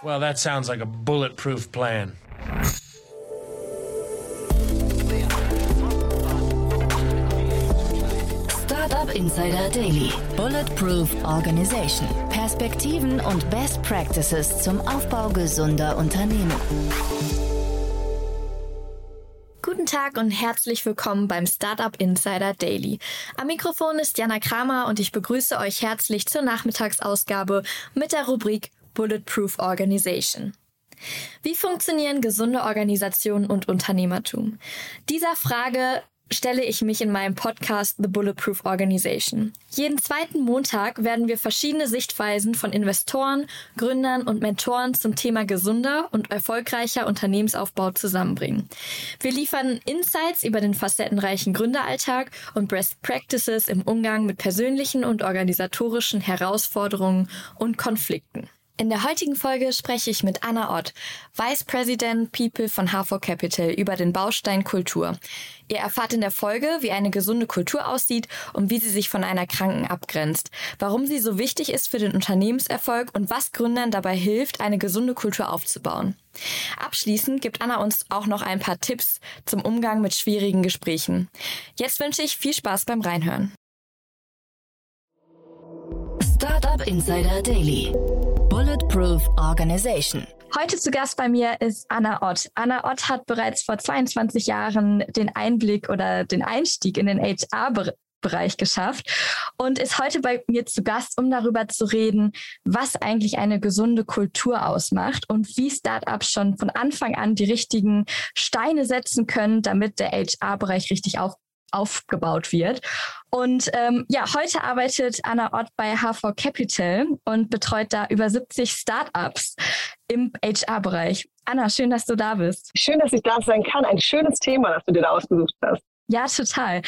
Well, that sounds like a bulletproof plan. Startup Insider Daily. Bulletproof Organization. Perspektiven und Best Practices zum Aufbau gesunder Unternehmen. Guten Tag und herzlich willkommen beim Startup Insider Daily. Am Mikrofon ist Jana Kramer und ich begrüße euch herzlich zur Nachmittagsausgabe mit der Rubrik Bulletproof Organization. Wie funktionieren gesunde Organisationen und Unternehmertum? Dieser Frage stelle ich mich in meinem Podcast The Bulletproof Organization. Jeden zweiten Montag werden wir verschiedene Sichtweisen von Investoren, Gründern und Mentoren zum Thema gesunder und erfolgreicher Unternehmensaufbau zusammenbringen. Wir liefern Insights über den facettenreichen Gründeralltag und Best Practices im Umgang mit persönlichen und organisatorischen Herausforderungen und Konflikten. In der heutigen Folge spreche ich mit Anna Ott, Vice President People von HV Capital über den Baustein Kultur. Ihr erfahrt in der Folge, wie eine gesunde Kultur aussieht und wie sie sich von einer kranken abgrenzt, warum sie so wichtig ist für den Unternehmenserfolg und was Gründern dabei hilft, eine gesunde Kultur aufzubauen. Abschließend gibt Anna uns auch noch ein paar Tipps zum Umgang mit schwierigen Gesprächen. Jetzt wünsche ich viel Spaß beim Reinhören. Startup Insider Daily. Bulletproof Organization. Heute zu Gast bei mir ist Anna Ott. Anna Ott hat bereits vor 22 Jahren den Einblick oder den Einstieg in den HR-Bereich geschafft und ist heute bei mir zu Gast, um darüber zu reden, was eigentlich eine gesunde Kultur ausmacht und wie Startups schon von Anfang an die richtigen Steine setzen können, damit der HR-Bereich richtig auf, aufgebaut wird. Und ähm, ja, heute arbeitet Anna Ott bei HV Capital und betreut da über 70 Startups im HR-Bereich. Anna, schön, dass du da bist. Schön, dass ich da sein kann. Ein schönes Thema, das du dir da ausgesucht hast. Ja, total.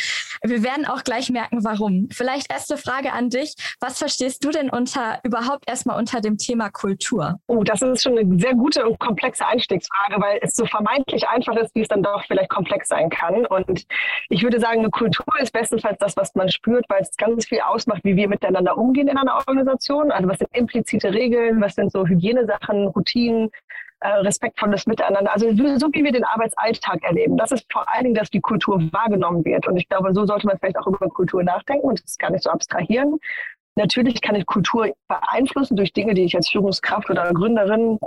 Wir werden auch gleich merken, warum. Vielleicht erste Frage an dich. Was verstehst du denn unter überhaupt erstmal unter dem Thema Kultur? Oh, das ist schon eine sehr gute und komplexe Einstiegsfrage, weil es so vermeintlich einfach ist, wie es dann doch vielleicht komplex sein kann. Und ich würde sagen, eine Kultur ist bestenfalls das, was man spürt, weil es ganz viel ausmacht, wie wir miteinander umgehen in einer Organisation. Also was sind implizite Regeln, was sind so Hygienesachen, Routinen, äh, respektvolles Miteinander. Also so wie wir den Arbeitsalltag erleben. Das ist vor allen Dingen, dass die Kultur wahrgenommen wird. Und ich glaube, so sollte man vielleicht auch über Kultur nachdenken und das gar nicht so abstrahieren. Natürlich kann ich Kultur beeinflussen durch Dinge, die ich als Führungskraft oder Gründerin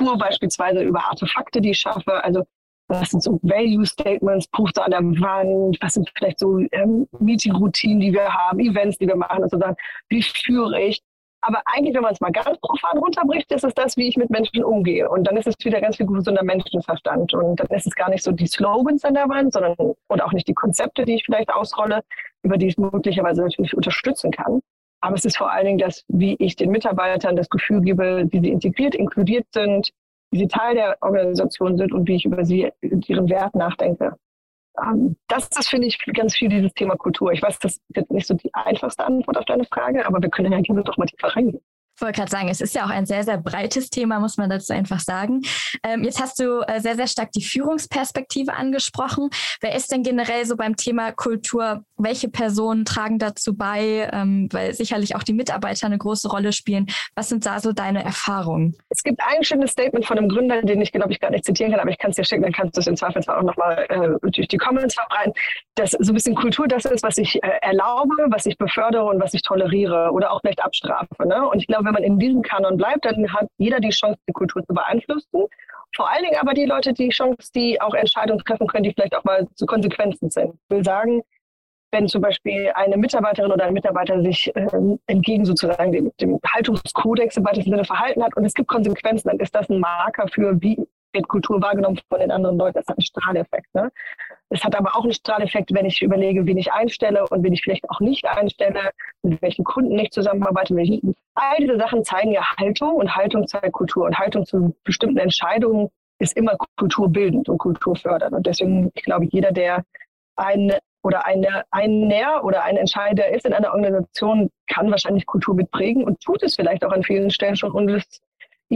nur beispielsweise über Artefakte, die ich schaffe. Also was sind so Value Statements, Poster an der Wand, was sind vielleicht so ähm, Meeting-Routinen, die wir haben, Events, die wir machen und so sagen, wie führe ich? Aber eigentlich, wenn man es mal ganz profan runterbricht, ist es das, wie ich mit Menschen umgehe. Und dann ist es wieder ganz viel gesunder Menschenverstand. Und dann ist es gar nicht so die Slogans an der Wand, sondern und auch nicht die Konzepte, die ich vielleicht ausrolle, über die ich möglicherweise natürlich unterstützen kann. Aber es ist vor allen Dingen das, wie ich den Mitarbeitern das Gefühl gebe, wie sie integriert, inkludiert sind, wie sie Teil der Organisation sind und wie ich über sie, ihren Wert nachdenke. Ähm, das ist, finde ich, ganz viel dieses Thema Kultur. Ich weiß, das ist jetzt nicht so die einfachste Antwort auf deine Frage, aber wir können ja gerne doch mal tiefer reingehen. Ich wollte gerade sagen, es ist ja auch ein sehr, sehr breites Thema, muss man dazu einfach sagen. Ähm, jetzt hast du äh, sehr, sehr stark die Führungsperspektive angesprochen. Wer ist denn generell so beim Thema Kultur? Welche Personen tragen dazu bei? Ähm, weil sicherlich auch die Mitarbeiter eine große Rolle spielen. Was sind da so deine Erfahrungen? Es gibt ein schönes Statement von einem Gründer, den ich, glaube ich, gar nicht zitieren kann, aber ich kann es dir schicken, dann kannst du es im Zweifelsfall auch nochmal äh, durch die Comments verbreiten, dass so ein bisschen Kultur das ist, was ich äh, erlaube, was ich befördere und was ich toleriere oder auch vielleicht abstrafe. Ne? Und ich glaube, wenn man in diesem Kanon bleibt, dann hat jeder die Chance, die Kultur zu beeinflussen. Vor allen Dingen aber die Leute die Chance, die auch Entscheidungen treffen können, die vielleicht auch mal zu Konsequenzen sind. Ich will sagen, wenn zum Beispiel eine Mitarbeiterin oder ein Mitarbeiter sich äh, entgegen sozusagen dem, dem Haltungskodex im weitesten Sinne verhalten hat und es gibt Konsequenzen, dann ist das ein Marker für, wie wird Kultur wahrgenommen von den anderen Leuten. Das hat einen Strahleffekt. Ne? Es hat aber auch einen Strahleffekt, wenn ich überlege, wen ich einstelle und wen ich vielleicht auch nicht einstelle, mit welchen Kunden ich zusammenarbeite. Ich, all diese Sachen zeigen ja Haltung und Haltung zeigt Kultur und Haltung zu bestimmten Entscheidungen ist immer kulturbildend und kulturfördernd. Und deswegen, ich glaube, jeder, der ein oder eine, ein Näher oder ein Entscheider ist in einer Organisation, kann wahrscheinlich Kultur mitprägen und tut es vielleicht auch an vielen Stellen schon und es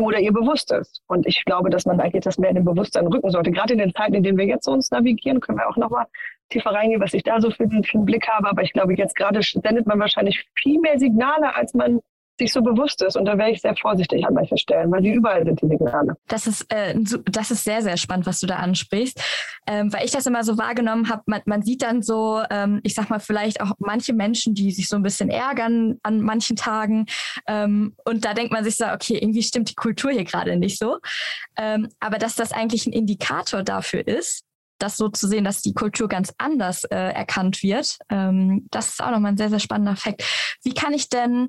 oder ihr bewusst ist. Und ich glaube, dass man eigentlich das mehr in den Bewusstsein rücken sollte. Gerade in den Zeiten, in denen wir jetzt uns navigieren, können wir auch nochmal tiefer reingehen, was ich da so für, für einen Blick habe. Aber ich glaube, jetzt gerade sendet man wahrscheinlich viel mehr Signale, als man sich so bewusst ist. Und da wäre ich sehr vorsichtig an manchen Stellen, weil die überall sind, die Signale. Das ist, äh, das ist sehr, sehr spannend, was du da ansprichst. Ähm, weil ich das immer so wahrgenommen habe, man, man sieht dann so, ähm, ich sag mal, vielleicht auch manche Menschen, die sich so ein bisschen ärgern an manchen Tagen. Ähm, und da denkt man sich so, okay, irgendwie stimmt die Kultur hier gerade nicht so. Ähm, aber dass das eigentlich ein Indikator dafür ist, das so zu sehen, dass die Kultur ganz anders äh, erkannt wird, ähm, das ist auch nochmal ein sehr, sehr spannender Fakt. Wie kann ich denn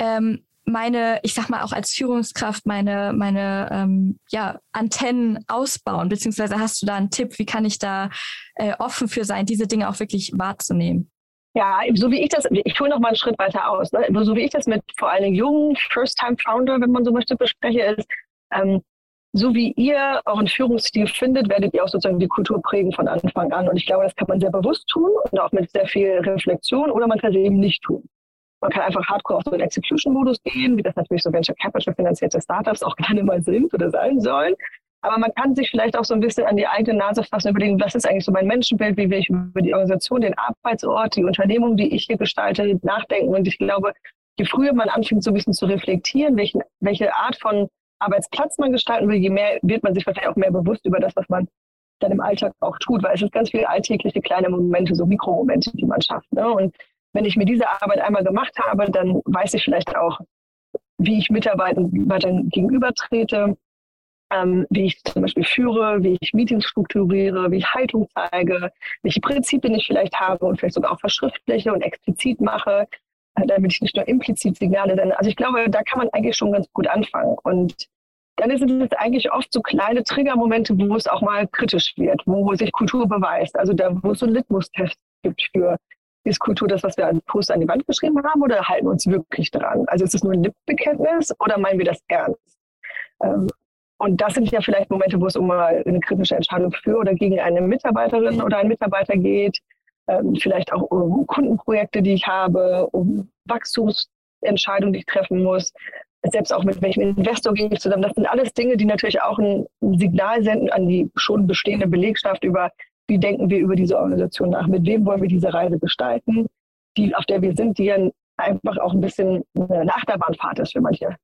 ähm, meine, ich sag mal auch als Führungskraft, meine, meine ähm, ja, Antennen ausbauen? Beziehungsweise hast du da einen Tipp, wie kann ich da äh, offen für sein, diese Dinge auch wirklich wahrzunehmen? Ja, so wie ich das, ich hole noch mal einen Schritt weiter aus. Ne? So wie ich das mit vor allem jungen First-Time-Founder, wenn man so möchte, bespreche, ist, ähm, so wie ihr euren Führungsstil findet, werdet ihr auch sozusagen die Kultur prägen von Anfang an. Und ich glaube, das kann man sehr bewusst tun und auch mit sehr viel Reflexion oder man kann es eben nicht tun. Man kann einfach hardcore auf so einen Execution-Modus gehen, wie das natürlich so Venture Capital finanzierte Startups auch gerne mal sind oder sein sollen. Aber man kann sich vielleicht auch so ein bisschen an die eigene Nase fassen und überlegen, was ist eigentlich so mein Menschenbild, wie will ich über die Organisation, den Arbeitsort, die Unternehmung, die ich hier gestalte, nachdenken. Und ich glaube, je früher man anfängt, so ein bisschen zu reflektieren, welchen, welche Art von Arbeitsplatz man gestalten will, je mehr wird man sich vielleicht auch mehr bewusst über das, was man dann im Alltag auch tut, weil es ist ganz viele alltägliche kleine Momente, so Mikromomente, die man schafft. Ne? Und wenn ich mir diese Arbeit einmal gemacht habe, dann weiß ich vielleicht auch, wie ich Mitarbeitern gegenübertrete, ähm, wie ich zum Beispiel führe, wie ich Meetings strukturiere, wie ich Haltung zeige, welche Prinzipien ich vielleicht habe und vielleicht sogar auch verschriftliche und explizit mache, äh, damit ich nicht nur implizit Signale sende. Also ich glaube, da kann man eigentlich schon ganz gut anfangen. Und dann sind es eigentlich oft so kleine Triggermomente, wo es auch mal kritisch wird, wo sich Kultur beweist. Also da, wo es so einen Litmus-Test gibt für, ist Kultur das, was wir als Post an die Wand geschrieben haben oder halten wir uns wirklich dran? Also ist es nur ein Lippenbekenntnis oder meinen wir das ernst? Ähm, und das sind ja vielleicht Momente, wo es um mal eine kritische Entscheidung für oder gegen eine Mitarbeiterin oder einen Mitarbeiter geht, ähm, vielleicht auch um Kundenprojekte, die ich habe, um Wachstumsentscheidungen, die ich treffen muss, selbst auch mit welchem Investor gehe ich zusammen. Das sind alles Dinge, die natürlich auch ein Signal senden an die schon bestehende Belegschaft über, wie denken wir über diese Organisation nach, mit wem wollen wir diese Reise gestalten, die, auf der wir sind, die ja einfach auch ein bisschen eine Achterbahnfahrt ist für manche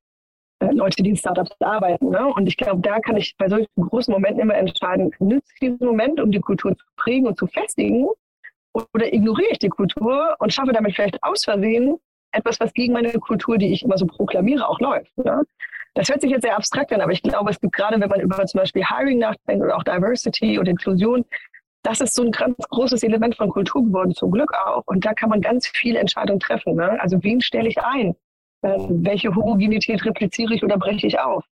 äh, Leute, die in Startups arbeiten. Ne? Und ich glaube, da kann ich bei solchen großen Momenten immer entscheiden, nütze ich diesen Moment, um die Kultur zu prägen und zu festigen, oder ignoriere ich die Kultur und schaffe damit vielleicht aus Versehen etwas, was gegen meine Kultur, die ich immer so proklamiere, auch läuft. Ne? Das hört sich jetzt sehr abstrakt an, aber ich glaube, es gibt gerade, wenn man über zum Beispiel Hiring nachdenkt oder auch Diversity und Inklusion, das ist so ein ganz großes Element von Kultur geworden, zum Glück auch. Und da kann man ganz viele Entscheidungen treffen. Ne? Also wen stelle ich ein? Ähm, welche Homogenität repliziere ich oder breche ich auf?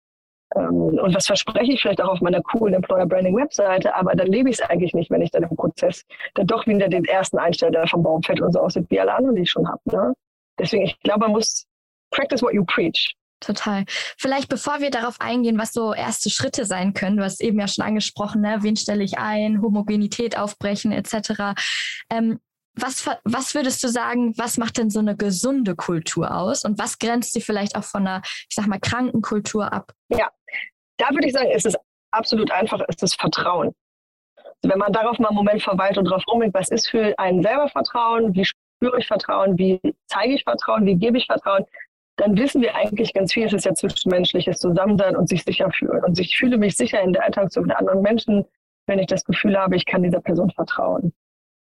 Ähm, und was verspreche ich vielleicht auch auf meiner coolen Employer Branding Webseite, aber dann lebe ich es eigentlich nicht, wenn ich dann im Prozess dann doch wieder den ersten einstelle, der vom Baum fällt und so aussieht wie alle anderen, die ich schon habe. Ne? Deswegen, ich glaube, man muss practice what you preach. Total. Vielleicht bevor wir darauf eingehen, was so erste Schritte sein können, du hast eben ja schon angesprochen, ne? wen stelle ich ein, Homogenität aufbrechen etc. Ähm, was, was würdest du sagen, was macht denn so eine gesunde Kultur aus und was grenzt sie vielleicht auch von einer, ich sag mal, kranken Kultur ab? Ja, da würde ich sagen, ist es absolut einfach, ist es Vertrauen. Also wenn man darauf mal einen Moment verweilt und drauf rumdenkt, was ist für einen selber Vertrauen, wie spüre ich Vertrauen, wie zeige ich Vertrauen, wie gebe ich Vertrauen, dann wissen wir eigentlich ganz viel, es ist ja zwischenmenschliches Zusammensein und sich sicher fühlen. Und ich fühle mich sicher in der Interaktion mit anderen Menschen, wenn ich das Gefühl habe, ich kann dieser Person vertrauen.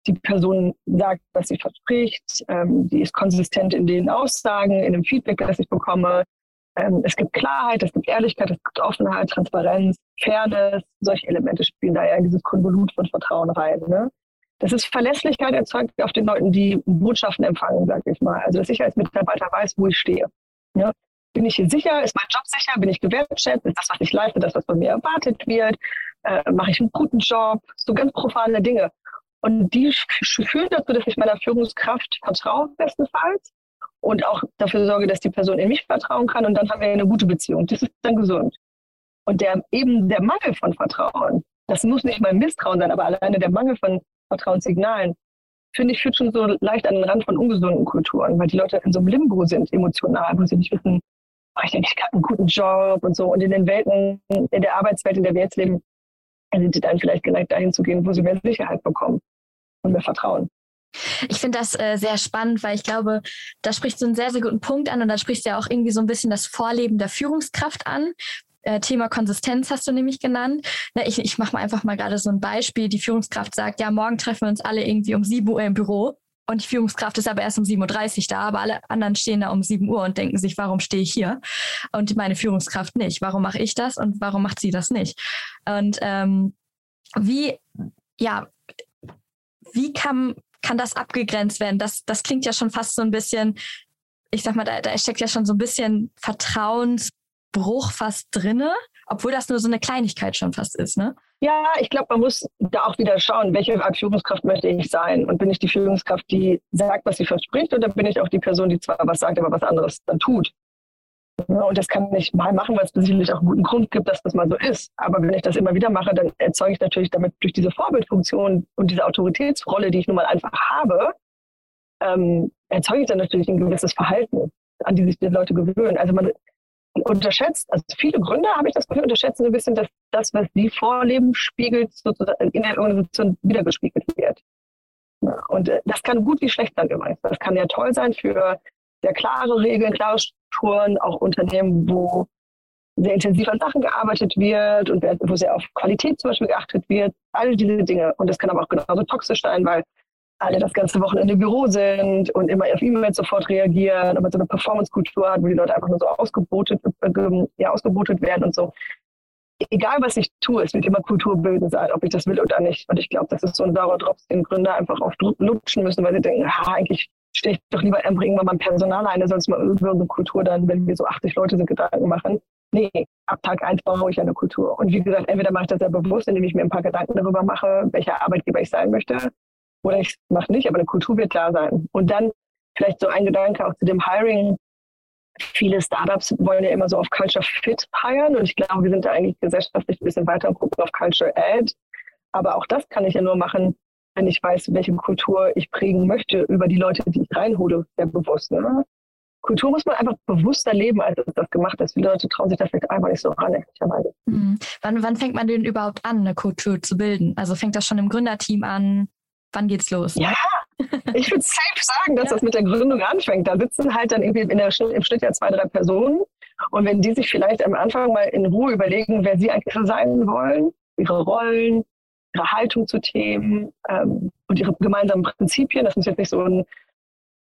Die Person sagt, was sie verspricht, ähm, die ist konsistent in den Aussagen, in dem Feedback, das ich bekomme. Ähm, es gibt Klarheit, es gibt Ehrlichkeit, es gibt Offenheit, Transparenz, Fairness. Solche Elemente spielen da ja in dieses Konvolut von Vertrauen rein. Ne? Das ist Verlässlichkeit erzeugt auf den Leuten, die Botschaften empfangen, sage ich mal. Also dass ich als Mitarbeiter weiß, wo ich stehe. Ja? Bin ich hier sicher? Ist mein Job sicher? Bin ich gewertschätzt? Ist das, was ich leiste, das, was von mir erwartet wird? Äh, Mache ich einen guten Job? So ganz profane Dinge. Und die führen dazu, dass ich meiner Führungskraft vertraue, bestenfalls. Und auch dafür sorge, dass die Person in mich vertrauen kann. Und dann haben wir eine gute Beziehung. Das ist dann gesund. Und der, eben der Mangel von Vertrauen, das muss nicht mal Misstrauen sein, aber alleine der Mangel von Vertrauenssignalen, finde ich, führt schon so leicht an den Rand von ungesunden Kulturen, weil die Leute in so einem Limbo sind, emotional, wo sie nicht wissen, mache ich eigentlich gerade einen guten Job und so. Und in den Welten, in der Arbeitswelt, in der wir jetzt leben, sind sie dann vielleicht geneigt, dahin zu gehen, wo sie mehr Sicherheit bekommen und mehr Vertrauen. Ich finde das äh, sehr spannend, weil ich glaube, da sprichst du einen sehr, sehr guten Punkt an und da sprichst du ja auch irgendwie so ein bisschen das Vorleben der Führungskraft an. Äh, Thema Konsistenz hast du nämlich genannt. Na, ich ich mache mal einfach mal gerade so ein Beispiel. Die Führungskraft sagt, ja, morgen treffen wir uns alle irgendwie um 7 Uhr im Büro. Und die Führungskraft ist aber erst um 7.30 Uhr da, aber alle anderen stehen da um 7 Uhr und denken sich, warum stehe ich hier? Und meine Führungskraft nicht. Warum mache ich das und warum macht sie das nicht? Und ähm, wie, ja, wie kann, kann das abgegrenzt werden? Das, das klingt ja schon fast so ein bisschen, ich sag mal, da, da steckt ja schon so ein bisschen Vertrauensbruch fast drinne, obwohl das nur so eine Kleinigkeit schon fast ist, ne? Ja, ich glaube, man muss da auch wieder schauen, welche Art Führungskraft möchte ich sein? Und bin ich die Führungskraft, die sagt, was sie verspricht, oder bin ich auch die Person, die zwar was sagt, aber was anderes dann tut? Und das kann ich mal machen, weil es sicherlich auch einen guten Grund gibt, dass das mal so ist. Aber wenn ich das immer wieder mache, dann erzeuge ich natürlich damit durch diese Vorbildfunktion und diese Autoritätsrolle, die ich nun mal einfach habe, ähm, erzeuge ich dann natürlich ein gewisses Verhalten, an die sich die Leute gewöhnen. Also man unterschätzt, also viele Gründer habe ich das Gefühl, unterschätzen so ein bisschen, dass das, was sie vorleben, spiegelt sozusagen in der Organisation wiedergespiegelt wird. Und äh, das kann gut wie schlecht sein übrigens. Das kann ja toll sein für sehr klare Regeln, klare Strukturen, auch Unternehmen, wo sehr intensiv an Sachen gearbeitet wird und wo sehr auf Qualität zum Beispiel geachtet wird. All diese Dinge. Und das kann aber auch genauso toxisch sein, weil alle das ganze Wochenende im Büro sind und immer auf E-Mails sofort reagieren man so eine Performance-Kultur hat, wo die Leute einfach nur so ausgebotet, äh, ja, ausgebotet werden und so. Egal, was ich tue, es wird immer kulturbildend sein, ob ich das will oder nicht. Und ich glaube, das ist so ein saurer Drops, den Gründer einfach oft lutschen müssen, weil sie denken, ah, eigentlich stehe ich doch lieber irgendwann mal Personal ein, sonst mal irgendeine Kultur dann, wenn wir so 80 Leute sind, Gedanken machen. Nee, ab Tag eins baue ich eine Kultur. Und wie gesagt, entweder mache ich das sehr bewusst, indem ich mir ein paar Gedanken darüber mache, welcher Arbeitgeber ich sein möchte, oder ich mache nicht, aber eine Kultur wird da sein. Und dann vielleicht so ein Gedanke auch zu dem Hiring. Viele Startups wollen ja immer so auf Culture Fit hiren und ich glaube, wir sind da eigentlich gesellschaftlich ein bisschen weiter und gucken auf Culture Ad. Aber auch das kann ich ja nur machen, wenn ich weiß, welche Kultur ich prägen möchte über die Leute, die ich reinhole, sehr bewusst. Ne? Kultur muss man einfach bewusster leben, als es das gemacht ist. Viele Leute trauen sich da vielleicht einfach nicht so ran. Mhm. Wann, wann fängt man denn überhaupt an, eine Kultur zu bilden? Also fängt das schon im Gründerteam an? Wann geht's los? Ja, ich würde safe sagen, dass ja. das mit der Gründung anfängt. Da sitzen halt dann irgendwie in der, im Schnitt ja zwei, drei Personen. Und wenn die sich vielleicht am Anfang mal in Ruhe überlegen, wer sie eigentlich sein wollen, ihre Rollen, ihre Haltung zu Themen ähm, und ihre gemeinsamen Prinzipien, das muss jetzt nicht so ein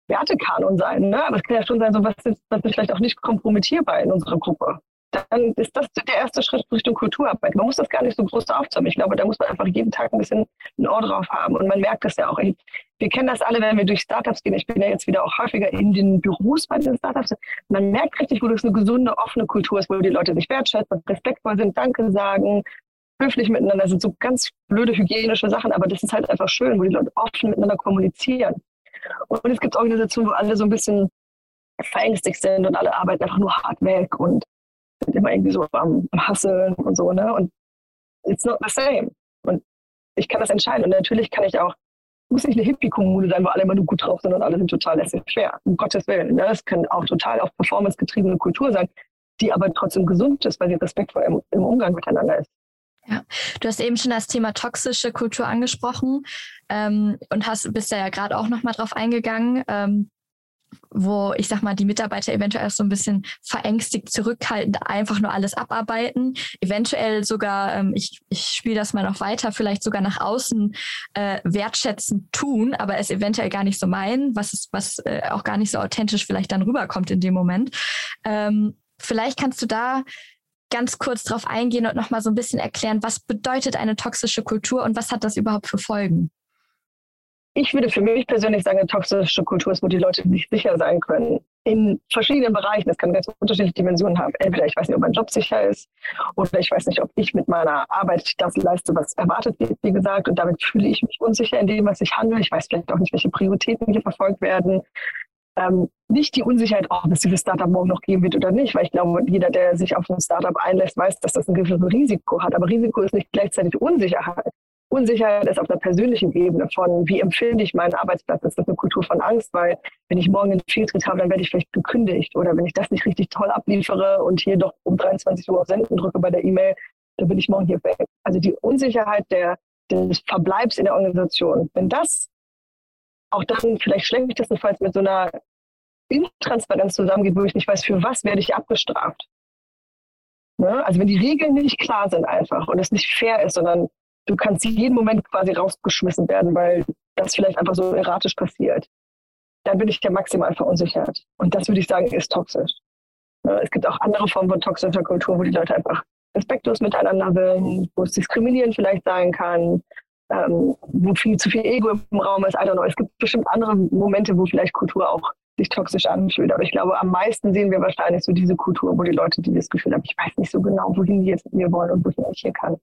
Wertekanon sein, ne? aber es kann ja schon sein, so was ist, was ist vielleicht auch nicht kompromittierbar in unserer Gruppe dann ist das der erste Schritt Richtung Kulturarbeit. Man muss das gar nicht so groß aufzäumen. Ich glaube, da muss man einfach jeden Tag ein bisschen ein Ohr drauf haben. Und man merkt das ja auch. Wir kennen das alle, wenn wir durch Startups gehen. Ich bin ja jetzt wieder auch häufiger in den Büros bei den Startups. Man merkt richtig, wo das eine gesunde, offene Kultur ist, wo die Leute sich wertschätzen, respektvoll sind, Danke sagen, höflich miteinander Das sind. So ganz blöde hygienische Sachen, aber das ist halt einfach schön, wo die Leute offen miteinander kommunizieren. Und es gibt Organisationen, wo alle so ein bisschen verängstigt sind und alle arbeiten einfach nur hart weg und sind immer irgendwie so am, am Hasseln und so, ne? Und it's not the same. Und ich kann das entscheiden. Und natürlich kann ich auch, muss nicht eine Hippie-Kommune sein, wo alle immer nur gut drauf sind und alle sind total laissez-faire. Um Gottes Willen. Ne? Das kann auch total auf performance-getriebene Kultur sein, die aber trotzdem gesund ist, weil sie respektvoll im, im Umgang miteinander ist. Ja, du hast eben schon das Thema toxische Kultur angesprochen ähm, und hast bist ja gerade auch noch mal drauf eingegangen. Ähm, wo ich sag mal, die Mitarbeiter eventuell so ein bisschen verängstigt, zurückhaltend einfach nur alles abarbeiten. Eventuell sogar, ähm, ich, ich spiele das mal noch weiter, vielleicht sogar nach außen äh, wertschätzend tun, aber es eventuell gar nicht so meinen, was, ist, was äh, auch gar nicht so authentisch vielleicht dann rüberkommt in dem Moment. Ähm, vielleicht kannst du da ganz kurz drauf eingehen und nochmal so ein bisschen erklären, was bedeutet eine toxische Kultur und was hat das überhaupt für Folgen? Ich würde für mich persönlich sagen, eine toxische Kultur ist, wo die Leute nicht sicher sein können. In verschiedenen Bereichen. Das kann ganz unterschiedliche Dimensionen haben. Entweder ich weiß nicht, ob mein Job sicher ist oder ich weiß nicht, ob ich mit meiner Arbeit das leiste, was erwartet wird, wie gesagt. Und damit fühle ich mich unsicher in dem, was ich handle. Ich weiß vielleicht auch nicht, welche Prioritäten hier verfolgt werden. Ähm, nicht die Unsicherheit, ob es dieses Startup morgen noch geben wird oder nicht, weil ich glaube, jeder, der sich auf ein Startup einlässt, weiß, dass das ein gewisses Risiko hat. Aber Risiko ist nicht gleichzeitig Unsicherheit. Unsicherheit ist auf der persönlichen Ebene von, wie empfinde ich meinen Arbeitsplatz? Ist das eine Kultur von Angst? Weil wenn ich morgen einen Fehltritt habe, dann werde ich vielleicht gekündigt. Oder wenn ich das nicht richtig toll abliefere und hier doch um 23 Uhr auf Senden drücke bei der E-Mail, dann bin ich morgen hier weg. Also die Unsicherheit der, des Verbleibs in der Organisation. Wenn das auch dann vielleicht schlechtestenfalls mit so einer Intransparenz zusammengeht, wo ich nicht weiß, für was werde ich abgestraft. Ne? Also wenn die Regeln nicht klar sind einfach und es nicht fair ist, sondern du kannst jeden Moment quasi rausgeschmissen werden, weil das vielleicht einfach so erratisch passiert, dann bin ich ja maximal verunsichert. Und das würde ich sagen, ist toxisch. Ne? Es gibt auch andere Formen von toxischer Kultur, wo die Leute einfach respektlos miteinander sind, wo es diskriminieren vielleicht sein kann, ähm, wo viel zu viel Ego im Raum ist. I don't know. Es gibt bestimmt andere Momente, wo vielleicht Kultur auch sich toxisch anfühlt. Aber ich glaube, am meisten sehen wir wahrscheinlich so diese Kultur, wo die Leute dieses Gefühl haben, ich weiß nicht so genau, wohin die jetzt mit mir wollen und wohin ich hier kann.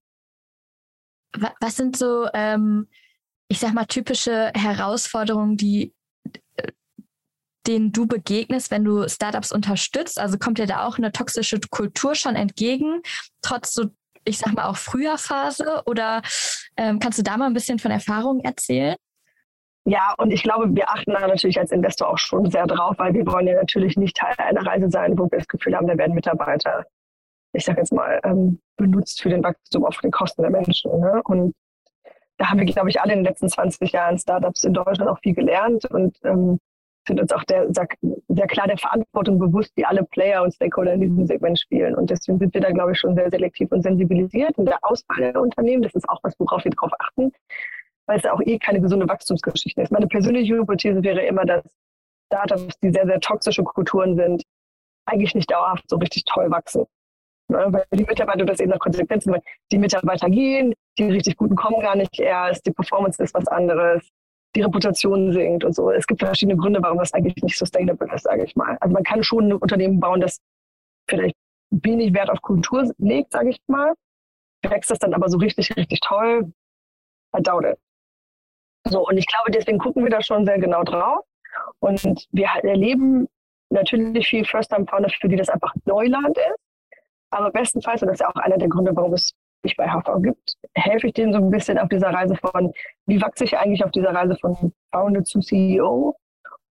Was sind so, ähm, ich sag mal, typische Herausforderungen, die äh, denen du begegnest, wenn du Startups unterstützt? Also kommt dir da auch eine toxische Kultur schon entgegen, trotz so, ich sag mal, auch früher Phase? Oder ähm, kannst du da mal ein bisschen von Erfahrungen erzählen? Ja, und ich glaube, wir achten da natürlich als Investor auch schon sehr drauf, weil wir wollen ja natürlich nicht Teil einer Reise sein, wo wir das Gefühl haben, da werden Mitarbeiter, ich sage jetzt mal, ähm, benutzt für den Wachstum auf den Kosten der Menschen. Ne? Und da haben wir, glaube ich, alle in den letzten 20 Jahren Startups in Deutschland auch viel gelernt und ähm, sind uns auch der, sehr klar der Verantwortung bewusst, die alle Player und Stakeholder in diesem Segment spielen. Und deswegen sind wir da, glaube ich, schon sehr selektiv und sensibilisiert in der Auswahl der Unternehmen. Das ist auch was, worauf wir drauf achten weil es auch eh keine gesunde Wachstumsgeschichte ist. Meine persönliche Hypothese wäre immer, dass Startups, die sehr, sehr toxische Kulturen sind, eigentlich nicht dauerhaft so richtig toll wachsen. Ne? Weil die Mitarbeiter das eben nach Konsequenzen, weil die Mitarbeiter gehen, die richtig guten kommen gar nicht erst, die Performance ist was anderes, die Reputation sinkt und so. Es gibt verschiedene Gründe, warum das eigentlich nicht sustainable ist, sage ich mal. Also man kann schon ein Unternehmen bauen, das vielleicht wenig Wert auf Kultur legt, sage ich mal. Wächst das dann aber so richtig, richtig toll? I doubt it. So, und ich glaube, deswegen gucken wir da schon sehr genau drauf. Und wir erleben natürlich viel First-Time-Founder, für die das einfach Neuland ist. Aber bestenfalls, und das ist ja auch einer der Gründe, warum es mich bei HV gibt, helfe ich denen so ein bisschen auf dieser Reise von, wie wachse ich eigentlich auf dieser Reise von Founder zu CEO?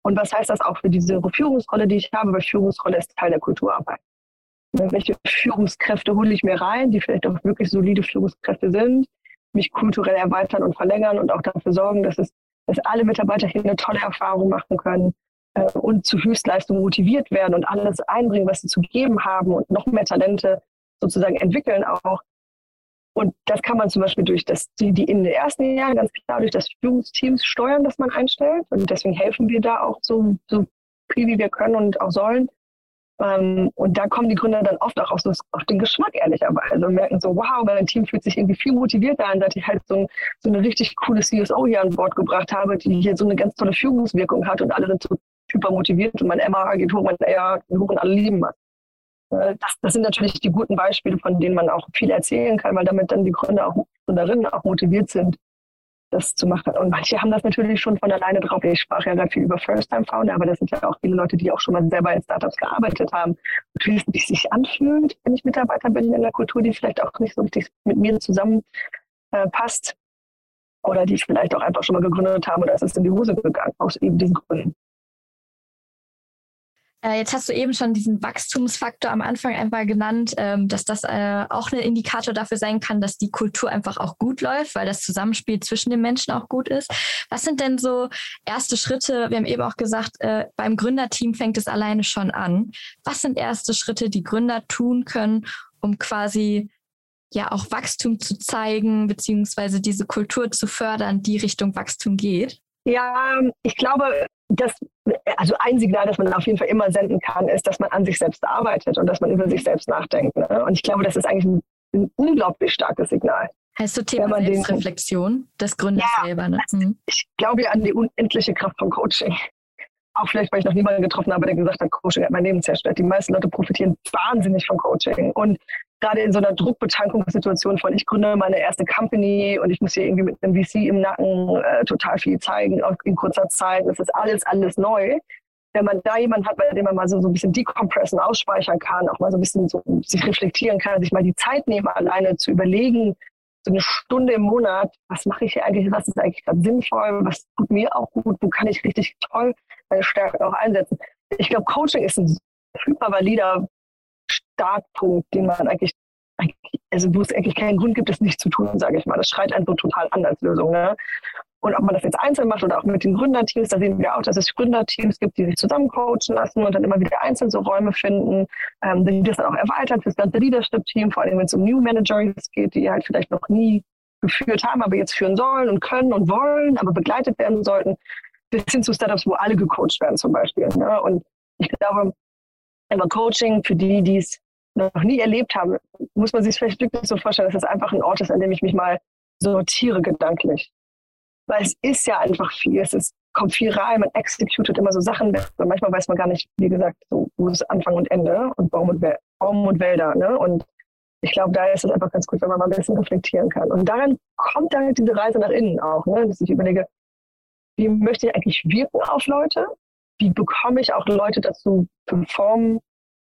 Und was heißt das auch für diese Führungsrolle, die ich habe? Weil Führungsrolle ist Teil der Kulturarbeit. Welche Führungskräfte hole ich mir rein, die vielleicht auch wirklich solide Führungskräfte sind? mich kulturell erweitern und verlängern und auch dafür sorgen, dass es, dass alle Mitarbeiter hier eine tolle Erfahrung machen können äh, und zu Höchstleistung motiviert werden und alles einbringen, was sie zu geben haben und noch mehr Talente sozusagen entwickeln auch. Und das kann man zum Beispiel durch das, die, die in den ersten Jahren ganz klar durch das Führungsteams steuern, das man einstellt. Und deswegen helfen wir da auch so, so viel, wie wir können und auch sollen. Ähm, und da kommen die Gründer dann oft auch auf, so, auf den Geschmack ehrlicherweise und merken so, wow, mein Team fühlt sich irgendwie viel motivierter an, seit ich halt so, so eine richtig coole CSO hier an Bord gebracht habe, die hier so eine ganz tolle Führungswirkung hat und alle sind so super motiviert und mein MA geht hoch, mein AR geht hoch und alle lieben was. Äh, das, das sind natürlich die guten Beispiele, von denen man auch viel erzählen kann, weil damit dann die Gründer auch Gründerinnen auch motiviert sind, das zu machen. Und manche haben das natürlich schon von alleine drauf. Ich sprach ja gerade viel über First-Time-Founder, aber das sind ja auch viele Leute, die auch schon mal selber in Startups gearbeitet haben. Und wie es sich anfühlt, wenn ich Mitarbeiter bin in der Kultur, die vielleicht auch nicht so richtig mit mir zusammen äh, oder die vielleicht auch einfach schon mal gegründet haben oder es ist in die Hose gegangen aus eben diesen Gründen. Äh, jetzt hast du eben schon diesen Wachstumsfaktor am Anfang einmal genannt, ähm, dass das äh, auch ein Indikator dafür sein kann, dass die Kultur einfach auch gut läuft, weil das Zusammenspiel zwischen den Menschen auch gut ist. Was sind denn so erste Schritte? Wir haben eben auch gesagt, äh, beim Gründerteam fängt es alleine schon an. Was sind erste Schritte, die Gründer tun können, um quasi ja auch Wachstum zu zeigen, beziehungsweise diese Kultur zu fördern, die Richtung Wachstum geht? Ja, ich glaube, das, also ein Signal, das man auf jeden Fall immer senden kann, ist, dass man an sich selbst arbeitet und dass man über sich selbst nachdenkt. Ne? Und ich glaube, das ist eigentlich ein, ein unglaublich starkes Signal. Heißt du Thema Selbstreflexion des Gründers ja, selber? Ne? Mhm. Ich glaube an die unendliche Kraft von Coaching. Auch vielleicht, weil ich noch niemanden getroffen habe, der gesagt hat, Coaching hat mein Leben zerstört. Die meisten Leute profitieren wahnsinnig von Coaching. Und gerade in so einer Druckbetankungssituation von ich gründe meine erste Company und ich muss hier irgendwie mit einem VC im Nacken äh, total viel zeigen in kurzer Zeit. Das ist alles, alles neu. Wenn man da jemanden hat, bei dem man mal so, so ein bisschen decompressen, ausspeichern kann, auch mal so ein bisschen so sich reflektieren kann, sich mal die Zeit nehmen, alleine zu überlegen, so eine Stunde im Monat, was mache ich hier eigentlich, was ist eigentlich gerade sinnvoll, was tut mir auch gut, wo kann ich richtig toll meine Stärken auch einsetzen. Ich glaube, Coaching ist ein super valider Startpunkt, den man eigentlich, also wo es eigentlich keinen Grund gibt, es nicht zu tun, sage ich mal. Das schreit so total an als Lösung. Ne? Und ob man das jetzt einzeln macht oder auch mit den Gründerteams, da sehen wir auch, dass es Gründerteams gibt, die sich zusammen coachen lassen und dann immer wieder einzeln so Räume finden, ähm, die das dann auch erweitert fürs ganze Leadership-Team, vor allem wenn es um New Managers geht, die halt vielleicht noch nie geführt haben, aber jetzt führen sollen und können und wollen, aber begleitet werden sollten, bis hin zu Startups, wo alle gecoacht werden zum Beispiel. Ne? Und ich glaube, immer Coaching für die, die es noch nie erlebt haben, muss man sich vielleicht wirklich so vorstellen, dass es einfach ein Ort ist, an dem ich mich mal sortiere gedanklich. Weil es ist ja einfach viel. Es ist, kommt viel rein, man executet immer so Sachen. Und manchmal weiß man gar nicht, wie gesagt, so, wo ist Anfang und Ende und Baum und, Baum und Wälder. Ne? Und ich glaube, da ist es einfach ganz gut, wenn man mal ein bisschen reflektieren kann. Und daran kommt dann diese Reise nach innen auch, ne? dass ich überlege, wie möchte ich eigentlich wirken auf Leute? Wie bekomme ich auch Leute dazu, performen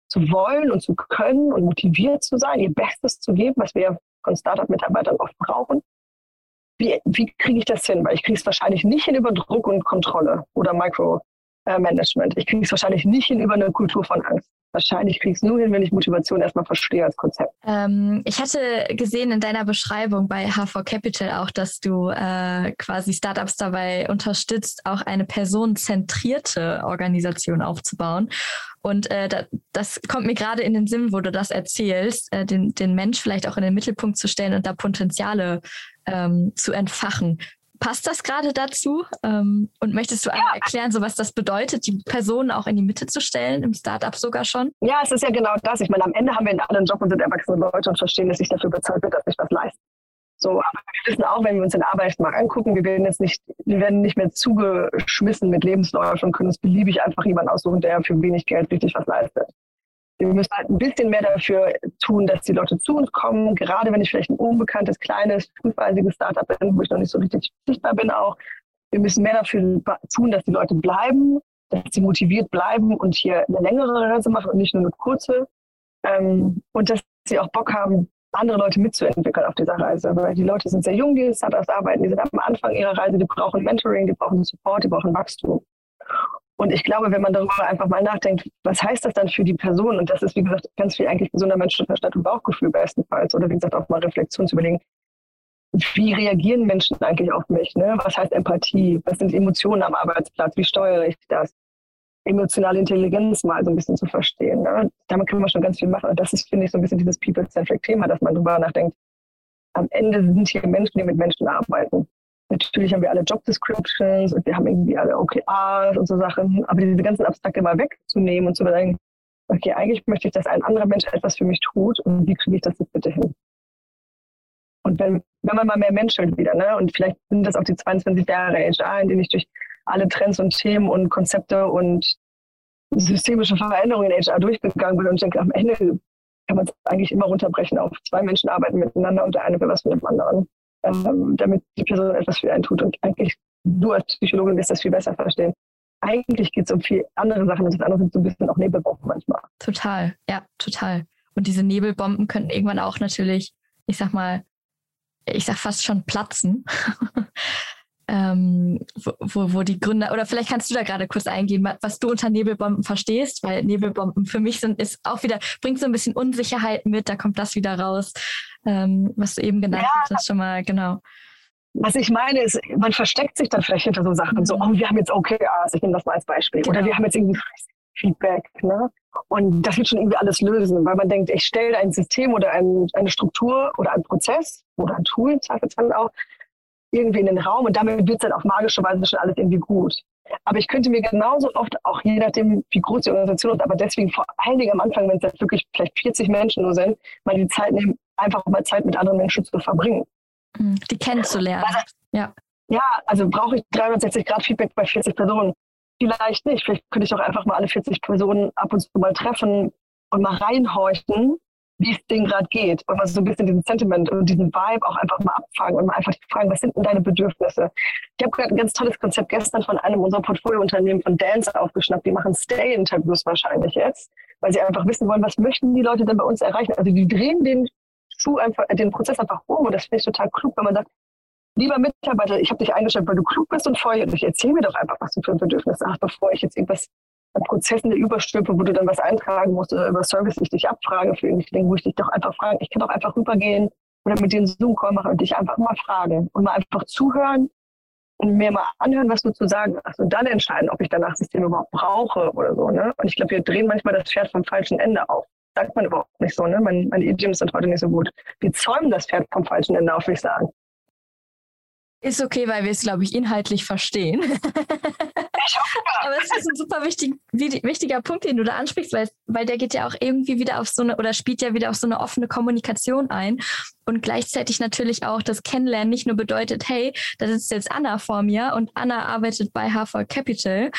zu wollen und zu können und motiviert zu sein, ihr Bestes zu geben, was wir von Startup-Mitarbeitern oft brauchen? Wie, wie kriege ich das hin? Weil ich kriege es wahrscheinlich nicht hin über Druck und Kontrolle oder Micromanagement. Ich kriege es wahrscheinlich nicht hin über eine Kultur von Angst. Wahrscheinlich kriege ich es nur hin, wenn ich Motivation erstmal verstehe als Konzept. Ähm, ich hatte gesehen in deiner Beschreibung bei H4 Capital auch, dass du äh, quasi Startups dabei unterstützt, auch eine personenzentrierte Organisation aufzubauen. Und äh, da, das kommt mir gerade in den Sinn, wo du das erzählst, äh, den, den Mensch vielleicht auch in den Mittelpunkt zu stellen und da Potenziale ähm, zu entfachen. Passt das gerade dazu? Ähm, und möchtest du einmal erklären, so was das bedeutet, die Personen auch in die Mitte zu stellen, im Startup sogar schon? Ja, es ist ja genau das. Ich meine, am Ende haben wir alle einen Job und sind erwachsene Leute und verstehen, dass ich dafür bezahlt wird, dass ich was leiste. So, aber wir wissen auch, wenn wir uns den Arbeitsmarkt angucken, wir werden jetzt nicht, wir werden nicht mehr zugeschmissen mit Lebensläufen und können uns beliebig einfach jemanden aussuchen, der für wenig Geld richtig was leistet wir müssen halt ein bisschen mehr dafür tun, dass die Leute zu uns kommen, gerade wenn ich vielleicht ein unbekanntes, kleines, frühphasiges Startup bin, wo ich noch nicht so richtig sichtbar bin auch. Wir müssen mehr dafür tun, dass die Leute bleiben, dass sie motiviert bleiben und hier eine längere Reise machen und nicht nur eine kurze. Ähm, und dass sie auch Bock haben, andere Leute mitzuentwickeln auf dieser Reise. Weil die Leute sind sehr jung, die Startups arbeiten, die sind am Anfang ihrer Reise, die brauchen Mentoring, die brauchen Support, die brauchen Wachstum. Und ich glaube, wenn man darüber einfach mal nachdenkt, was heißt das dann für die Person? Und das ist, wie gesagt, ganz viel eigentlich gesunder Menschenverstand und Bauchgefühl bestenfalls. Oder wie gesagt, auch mal Reflexion zu überlegen, wie reagieren Menschen eigentlich auf mich? Ne? Was heißt Empathie? Was sind Emotionen am Arbeitsplatz? Wie steuere ich das? Emotionale Intelligenz mal so ein bisschen zu verstehen. Ne? Damit können wir schon ganz viel machen. Und das ist, finde ich, so ein bisschen dieses People-Centric-Thema, dass man darüber nachdenkt. Am Ende sind hier Menschen, die mit Menschen arbeiten. Natürlich haben wir alle Job Descriptions und wir haben irgendwie alle OKRs und so Sachen, aber diese ganzen Abstrakte mal wegzunehmen und zu sagen, okay, eigentlich möchte ich, dass ein anderer Mensch etwas für mich tut und wie kriege ich das jetzt bitte hin? Und wenn, wenn man mal mehr menschelt wieder, ne, und vielleicht sind das auch die 22 Jahre HR, in denen ich durch alle Trends und Themen und Konzepte und systemische Veränderungen in HR durchgegangen bin und denke, am Ende kann man es eigentlich immer runterbrechen auf zwei Menschen arbeiten miteinander und der eine will was mit dem anderen ähm, damit die Person etwas für einen tut. Und eigentlich, du als Psychologin wirst das viel besser verstehen. Eigentlich geht es um viel andere Sachen und das andere sind so ein bisschen auch Nebelbomben manchmal. Total, ja, total. Und diese Nebelbomben könnten irgendwann auch natürlich, ich sag mal, ich sag fast schon platzen. ähm, wo, wo, die Gründer, oder vielleicht kannst du da gerade kurz eingeben, was du unter Nebelbomben verstehst, weil Nebelbomben für mich sind, ist auch wieder, bringt so ein bisschen Unsicherheit mit, da kommt das wieder raus, ähm, was du eben genannt ja. hast, schon mal, genau. Was ich meine ist, man versteckt sich dann vielleicht hinter so Sachen, mhm. so, oh, wir haben jetzt OKRs, ich nehme das mal als Beispiel, genau. oder wir haben jetzt irgendwie Feedback, ne? Und das wird schon irgendwie alles lösen, weil man denkt, ich stelle ein System oder ein, eine Struktur oder einen Prozess oder ein Tool, Zweifelsfall auch, irgendwie in den Raum und damit wird es dann auf magische Weise schon alles irgendwie gut. Aber ich könnte mir genauso oft, auch je nachdem, wie groß die Organisation ist, aber deswegen vor allen Dingen am Anfang, wenn es jetzt wirklich vielleicht 40 Menschen nur sind, mal die Zeit nehmen, einfach mal Zeit mit anderen Menschen zu verbringen. Mhm, die kennenzulernen. Also, ja. ja, also brauche ich 360 Grad Feedback bei 40 Personen? Vielleicht nicht. Vielleicht könnte ich auch einfach mal alle 40 Personen ab und zu mal treffen und mal reinhorchen, wie es denen gerade geht und mal so ein bisschen diesen Sentiment und diesen Vibe auch einfach mal abfangen und mal einfach fragen, was sind denn deine Bedürfnisse? Ich habe gerade ein ganz tolles Konzept gestern von einem unserer Portfoliounternehmen von Dance aufgeschnappt. Die machen Stay-Interviews wahrscheinlich jetzt, weil sie einfach wissen wollen, was möchten die Leute denn bei uns erreichen? Also die drehen den Schuh einfach, äh, den Prozess einfach um und das finde ich total klug, wenn man sagt, lieber Mitarbeiter, ich habe dich eingestellt, weil du klug bist und ich erzähl mir doch einfach, was du für ein Bedürfnis hast, bevor ich jetzt irgendwas Prozessen der überstülpe, wo du dann was eintragen musst oder über Service ich dich abfrage für irgendwelche wo ich dich doch einfach frage, ich kann doch einfach rübergehen oder mit dir einen Zoom-Call machen und dich einfach mal fragen und mal einfach zuhören und mir mal anhören, was du zu sagen hast und dann entscheiden, ob ich danach System überhaupt brauche oder so. Ne? Und ich glaube, wir drehen manchmal das Pferd vom falschen Ende auf. Sagt man überhaupt nicht so, ne? Mein, mein Idiom ist dann heute nicht so gut. Wir zäumen das Pferd vom falschen Ende auf, würde ich sagen. Ist okay, weil wir es, glaube ich, inhaltlich verstehen. Aber es ist ein super wichtig, wichtiger Punkt, den du da ansprichst, weil, weil der geht ja auch irgendwie wieder auf so eine oder spielt ja wieder auf so eine offene Kommunikation ein. Und gleichzeitig natürlich auch das Kennenlernen nicht nur bedeutet, hey, da sitzt jetzt Anna vor mir und Anna arbeitet bei Harvard Capital,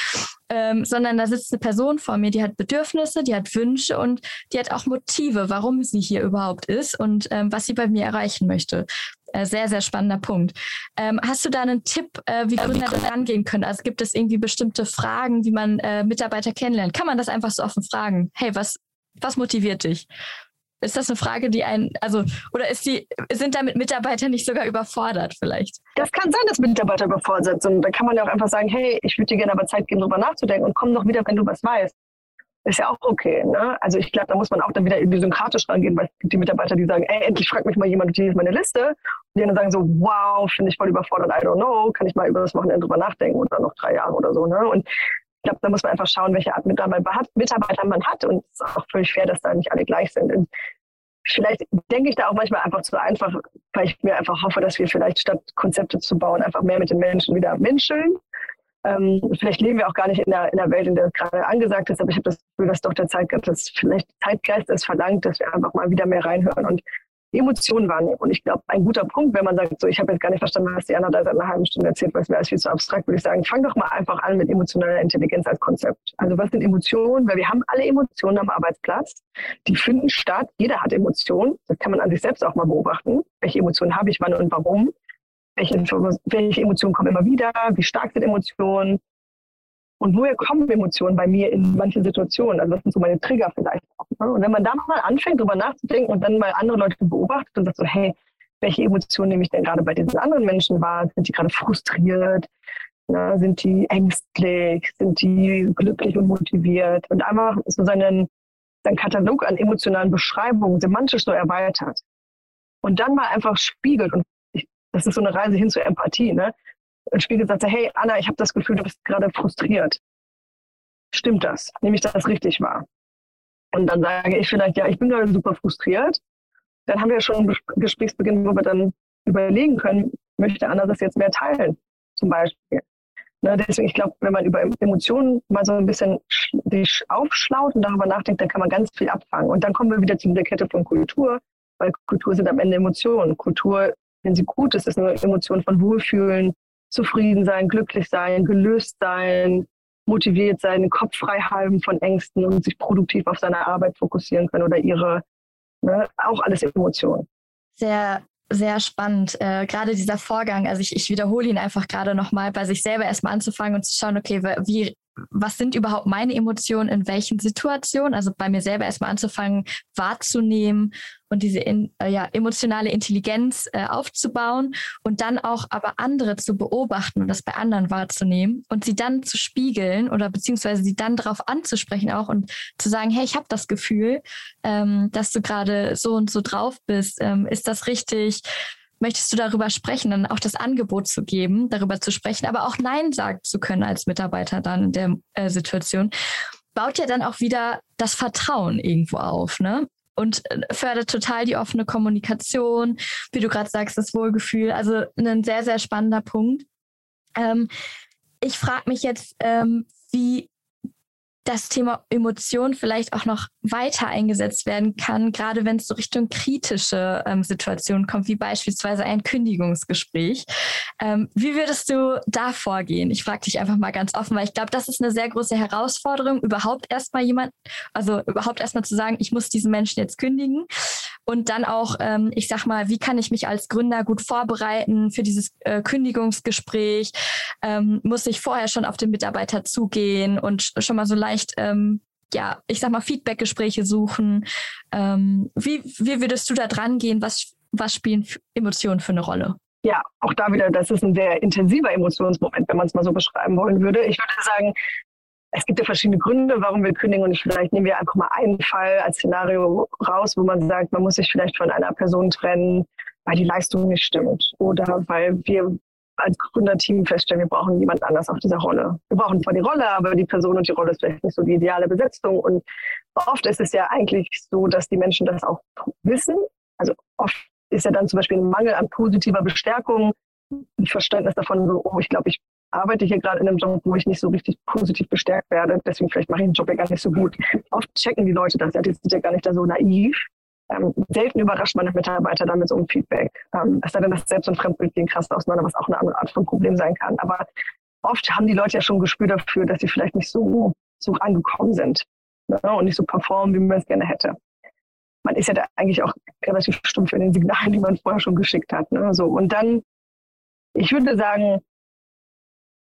ähm, sondern da sitzt eine Person vor mir, die hat Bedürfnisse, die hat Wünsche und die hat auch Motive, warum sie hier überhaupt ist und ähm, was sie bei mir erreichen möchte. Äh, sehr, sehr spannender Punkt. Ähm, hast du da einen Tipp, äh, wie Gründer da rangehen können? Also gibt es irgendwie bestimmte Fragen, wie man äh, Mitarbeiter kennenlernt? Kann man das einfach so offen fragen? Hey, was, was motiviert dich? Ist das eine Frage, die einen, also, oder ist die, sind damit Mitarbeiter nicht sogar überfordert vielleicht? Das kann sein, dass Mitarbeiter überfordert sind. Da kann man ja auch einfach sagen, hey, ich würde dir gerne aber Zeit geben, darüber nachzudenken und komm doch wieder, wenn du was weißt ist ja auch okay. Ne? Also ich glaube, da muss man auch dann wieder idiosynkratisch rangehen, weil es gibt die Mitarbeiter, die sagen, ey, endlich fragt mich mal jemand, hier ist meine Liste. Und die dann sagen so, wow, finde ich voll überfordert, I don't know, kann ich mal über das Wochenende drüber nachdenken dann noch drei Jahre oder so. Ne? Und ich glaube, da muss man einfach schauen, welche Art Mitarbeiter man hat. Und es ist auch völlig fair, dass da nicht alle gleich sind. Und vielleicht denke ich da auch manchmal einfach zu einfach, weil ich mir einfach hoffe, dass wir vielleicht statt Konzepte zu bauen, einfach mehr mit den Menschen wieder menscheln ähm, vielleicht leben wir auch gar nicht in der, in der Welt, in der es gerade angesagt ist, aber ich habe das Gefühl, dass doch der Zeitgeist, dass vielleicht Zeitgeist es verlangt, dass wir einfach mal wieder mehr reinhören und Emotionen wahrnehmen. Und ich glaube, ein guter Punkt, wenn man sagt, so ich habe jetzt gar nicht verstanden, was die Anna da seit einer halben Stunde erzählt, weil es mir alles viel zu abstrakt, würde ich sagen, fang doch mal einfach an mit emotionaler Intelligenz als Konzept. Also was sind Emotionen? Weil wir haben alle Emotionen am Arbeitsplatz. Die finden statt. Jeder hat Emotionen. Das kann man an sich selbst auch mal beobachten. Welche Emotionen habe ich, wann und warum? Welche, welche Emotionen kommen immer wieder, wie stark sind Emotionen und woher kommen Emotionen bei mir in manchen Situationen. Also das sind so meine Trigger vielleicht. Ne? Und wenn man da mal anfängt, darüber nachzudenken und dann mal andere Leute beobachtet und sagt so, hey, welche Emotionen nehme ich denn gerade bei diesen anderen Menschen wahr? Sind die gerade frustriert? Ne? Sind die ängstlich? Sind die glücklich und motiviert? Und einfach so seinen, seinen Katalog an emotionalen Beschreibungen semantisch so erweitert. Und dann mal einfach spiegelt und das ist so eine Reise hin zur Empathie. Ne? Und Spiegel sagt, hey Anna, ich habe das Gefühl, du bist gerade frustriert. Stimmt das? Nehme ich das richtig wahr? Und dann sage ich vielleicht, ja, ich bin gerade super frustriert. Dann haben wir schon einen Gesprächsbeginn, wo wir dann überlegen können, möchte Anna das jetzt mehr teilen, zum Beispiel. Ne, deswegen, ich glaube, wenn man über Emotionen mal so ein bisschen sich aufschlaut und darüber nachdenkt, dann kann man ganz viel abfangen. Und dann kommen wir wieder zu der Kette von Kultur, weil Kultur sind am Ende Emotionen. Kultur wenn sie gut ist, ist eine Emotion von Wohlfühlen, zufrieden sein, glücklich sein, gelöst sein, motiviert sein, den Kopf frei halten von Ängsten und sich produktiv auf seine Arbeit fokussieren können oder ihre, ne, auch alles Emotionen. Sehr, sehr spannend. Äh, gerade dieser Vorgang, also ich, ich wiederhole ihn einfach gerade nochmal, bei sich selber erstmal anzufangen und zu schauen, okay, wie was sind überhaupt meine Emotionen in welchen Situationen? Also bei mir selber erstmal anzufangen, wahrzunehmen und diese in, äh, ja, emotionale Intelligenz äh, aufzubauen und dann auch aber andere zu beobachten und das bei anderen wahrzunehmen und sie dann zu spiegeln oder beziehungsweise sie dann darauf anzusprechen auch und zu sagen, hey, ich habe das Gefühl, ähm, dass du gerade so und so drauf bist. Ähm, ist das richtig? Möchtest du darüber sprechen, dann auch das Angebot zu geben, darüber zu sprechen, aber auch Nein sagen zu können als Mitarbeiter dann in der äh, Situation, baut ja dann auch wieder das Vertrauen irgendwo auf, ne? Und äh, fördert total die offene Kommunikation, wie du gerade sagst, das Wohlgefühl. Also ein sehr, sehr spannender Punkt. Ähm, ich frage mich jetzt, ähm, wie das Thema Emotion vielleicht auch noch weiter eingesetzt werden kann, gerade wenn es so Richtung kritische ähm, Situationen kommt, wie beispielsweise ein Kündigungsgespräch. Ähm, wie würdest du da vorgehen? Ich frage dich einfach mal ganz offen, weil ich glaube, das ist eine sehr große Herausforderung, überhaupt erstmal jemand, also überhaupt erstmal zu sagen, ich muss diesen Menschen jetzt kündigen. Und dann auch, ähm, ich sag mal, wie kann ich mich als Gründer gut vorbereiten für dieses äh, Kündigungsgespräch? Ähm, muss ich vorher schon auf den Mitarbeiter zugehen und schon mal so leicht vielleicht, ähm, ja, ich sag mal, Feedbackgespräche suchen. Ähm, wie, wie würdest du da dran gehen? Was, was spielen Emotionen für eine Rolle? Ja, auch da wieder, das ist ein sehr intensiver Emotionsmoment, wenn man es mal so beschreiben wollen würde. Ich würde sagen, es gibt ja verschiedene Gründe, warum wir kündigen und vielleicht nehmen wir einfach mal einen Fall als Szenario raus, wo man sagt, man muss sich vielleicht von einer Person trennen, weil die Leistung nicht stimmt oder weil wir als Gründerteam feststellen, wir brauchen jemand anders auf dieser Rolle. Wir brauchen zwar die Rolle, aber die Person und die Rolle ist vielleicht nicht so die ideale Besetzung. Und oft ist es ja eigentlich so, dass die Menschen das auch wissen. Also oft ist ja dann zum Beispiel ein Mangel an positiver Bestärkung, ein Verständnis davon, so, oh, ich glaube, ich arbeite hier gerade in einem Job, wo ich nicht so richtig positiv bestärkt werde. Deswegen vielleicht mache ich den Job ja gar nicht so gut. Oft checken die Leute das ja, die sind ja gar nicht da so naiv. Ähm, selten überrascht man Mitarbeiter damit so ein Feedback. Ähm, es sei denn, dass Selbst- und Fremdbild gehen krass auseinander, was auch eine andere Art von Problem sein kann. Aber oft haben die Leute ja schon ein Gespür dafür, dass sie vielleicht nicht so, so angekommen sind ne? und nicht so performen, wie man es gerne hätte. Man ist ja da eigentlich auch relativ stumpf in den Signalen, die man vorher schon geschickt hat. Ne? So, und dann, ich würde sagen,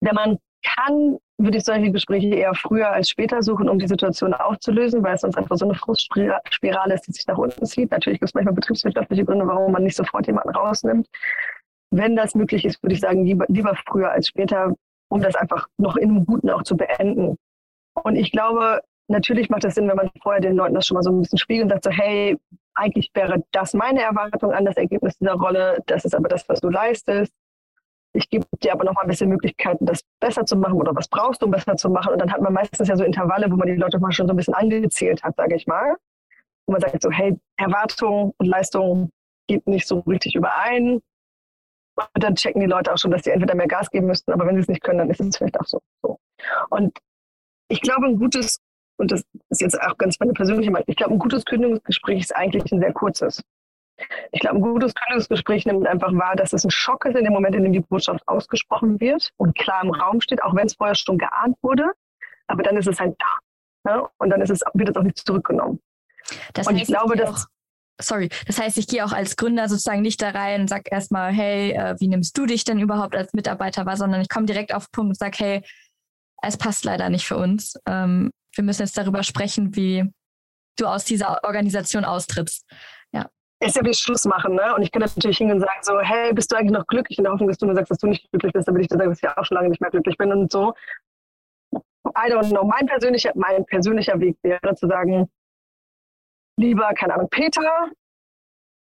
wenn man kann, würde ich solche Gespräche eher früher als später suchen, um die Situation aufzulösen, weil es sonst einfach so eine Frustspirale ist, die sich nach unten zieht. Natürlich gibt es manchmal betriebswirtschaftliche Gründe, warum man nicht sofort jemanden rausnimmt. Wenn das möglich ist, würde ich sagen, lieber, lieber früher als später, um das einfach noch in einem Guten auch zu beenden. Und ich glaube, natürlich macht es Sinn, wenn man vorher den Leuten das schon mal so ein bisschen spiegelt und sagt so, hey, eigentlich wäre das meine Erwartung an das Ergebnis dieser Rolle, das ist aber das, was du leistest ich gebe dir aber noch mal ein bisschen Möglichkeiten, das besser zu machen oder was brauchst du, um besser zu machen. Und dann hat man meistens ja so Intervalle, wo man die Leute mal schon so ein bisschen angezählt hat, sage ich mal. Wo man sagt so, hey, Erwartung und Leistung geht nicht so richtig überein. Und dann checken die Leute auch schon, dass sie entweder mehr Gas geben müssten, aber wenn sie es nicht können, dann ist es vielleicht auch so. so. Und ich glaube, ein gutes, und das ist jetzt auch ganz meine persönliche Meinung, ich glaube, ein gutes Kündigungsgespräch ist eigentlich ein sehr kurzes. Ich glaube, ein gutes Kündigungsgespräch nimmt einfach wahr, dass es ein Schock ist in dem Moment, in dem die Botschaft ausgesprochen wird und klar im Raum steht, auch wenn es vorher schon geahnt wurde. Aber dann ist es halt da. Ne? Und dann ist es, wird es auch nicht zurückgenommen. Das und heißt, ich glaube, dass. Sorry, das heißt, ich gehe auch als Gründer sozusagen nicht da rein und sage erstmal, hey, äh, wie nimmst du dich denn überhaupt als Mitarbeiter wahr, sondern ich komme direkt auf den Punkt und sage, hey, es passt leider nicht für uns. Ähm, wir müssen jetzt darüber sprechen, wie du aus dieser Organisation austrittst ist ja wie Schluss machen, ne? Und ich kann natürlich hingehen und sagen so, hey, bist du eigentlich noch glücklich? In der Hoffnung, dass du mir sagst, dass du nicht glücklich bist, dann würde ich dir sagen, dass ich auch schon lange nicht mehr glücklich bin und so. I don't know. Mein persönlicher, mein persönlicher Weg wäre zu sagen, lieber, keine Ahnung, Peter,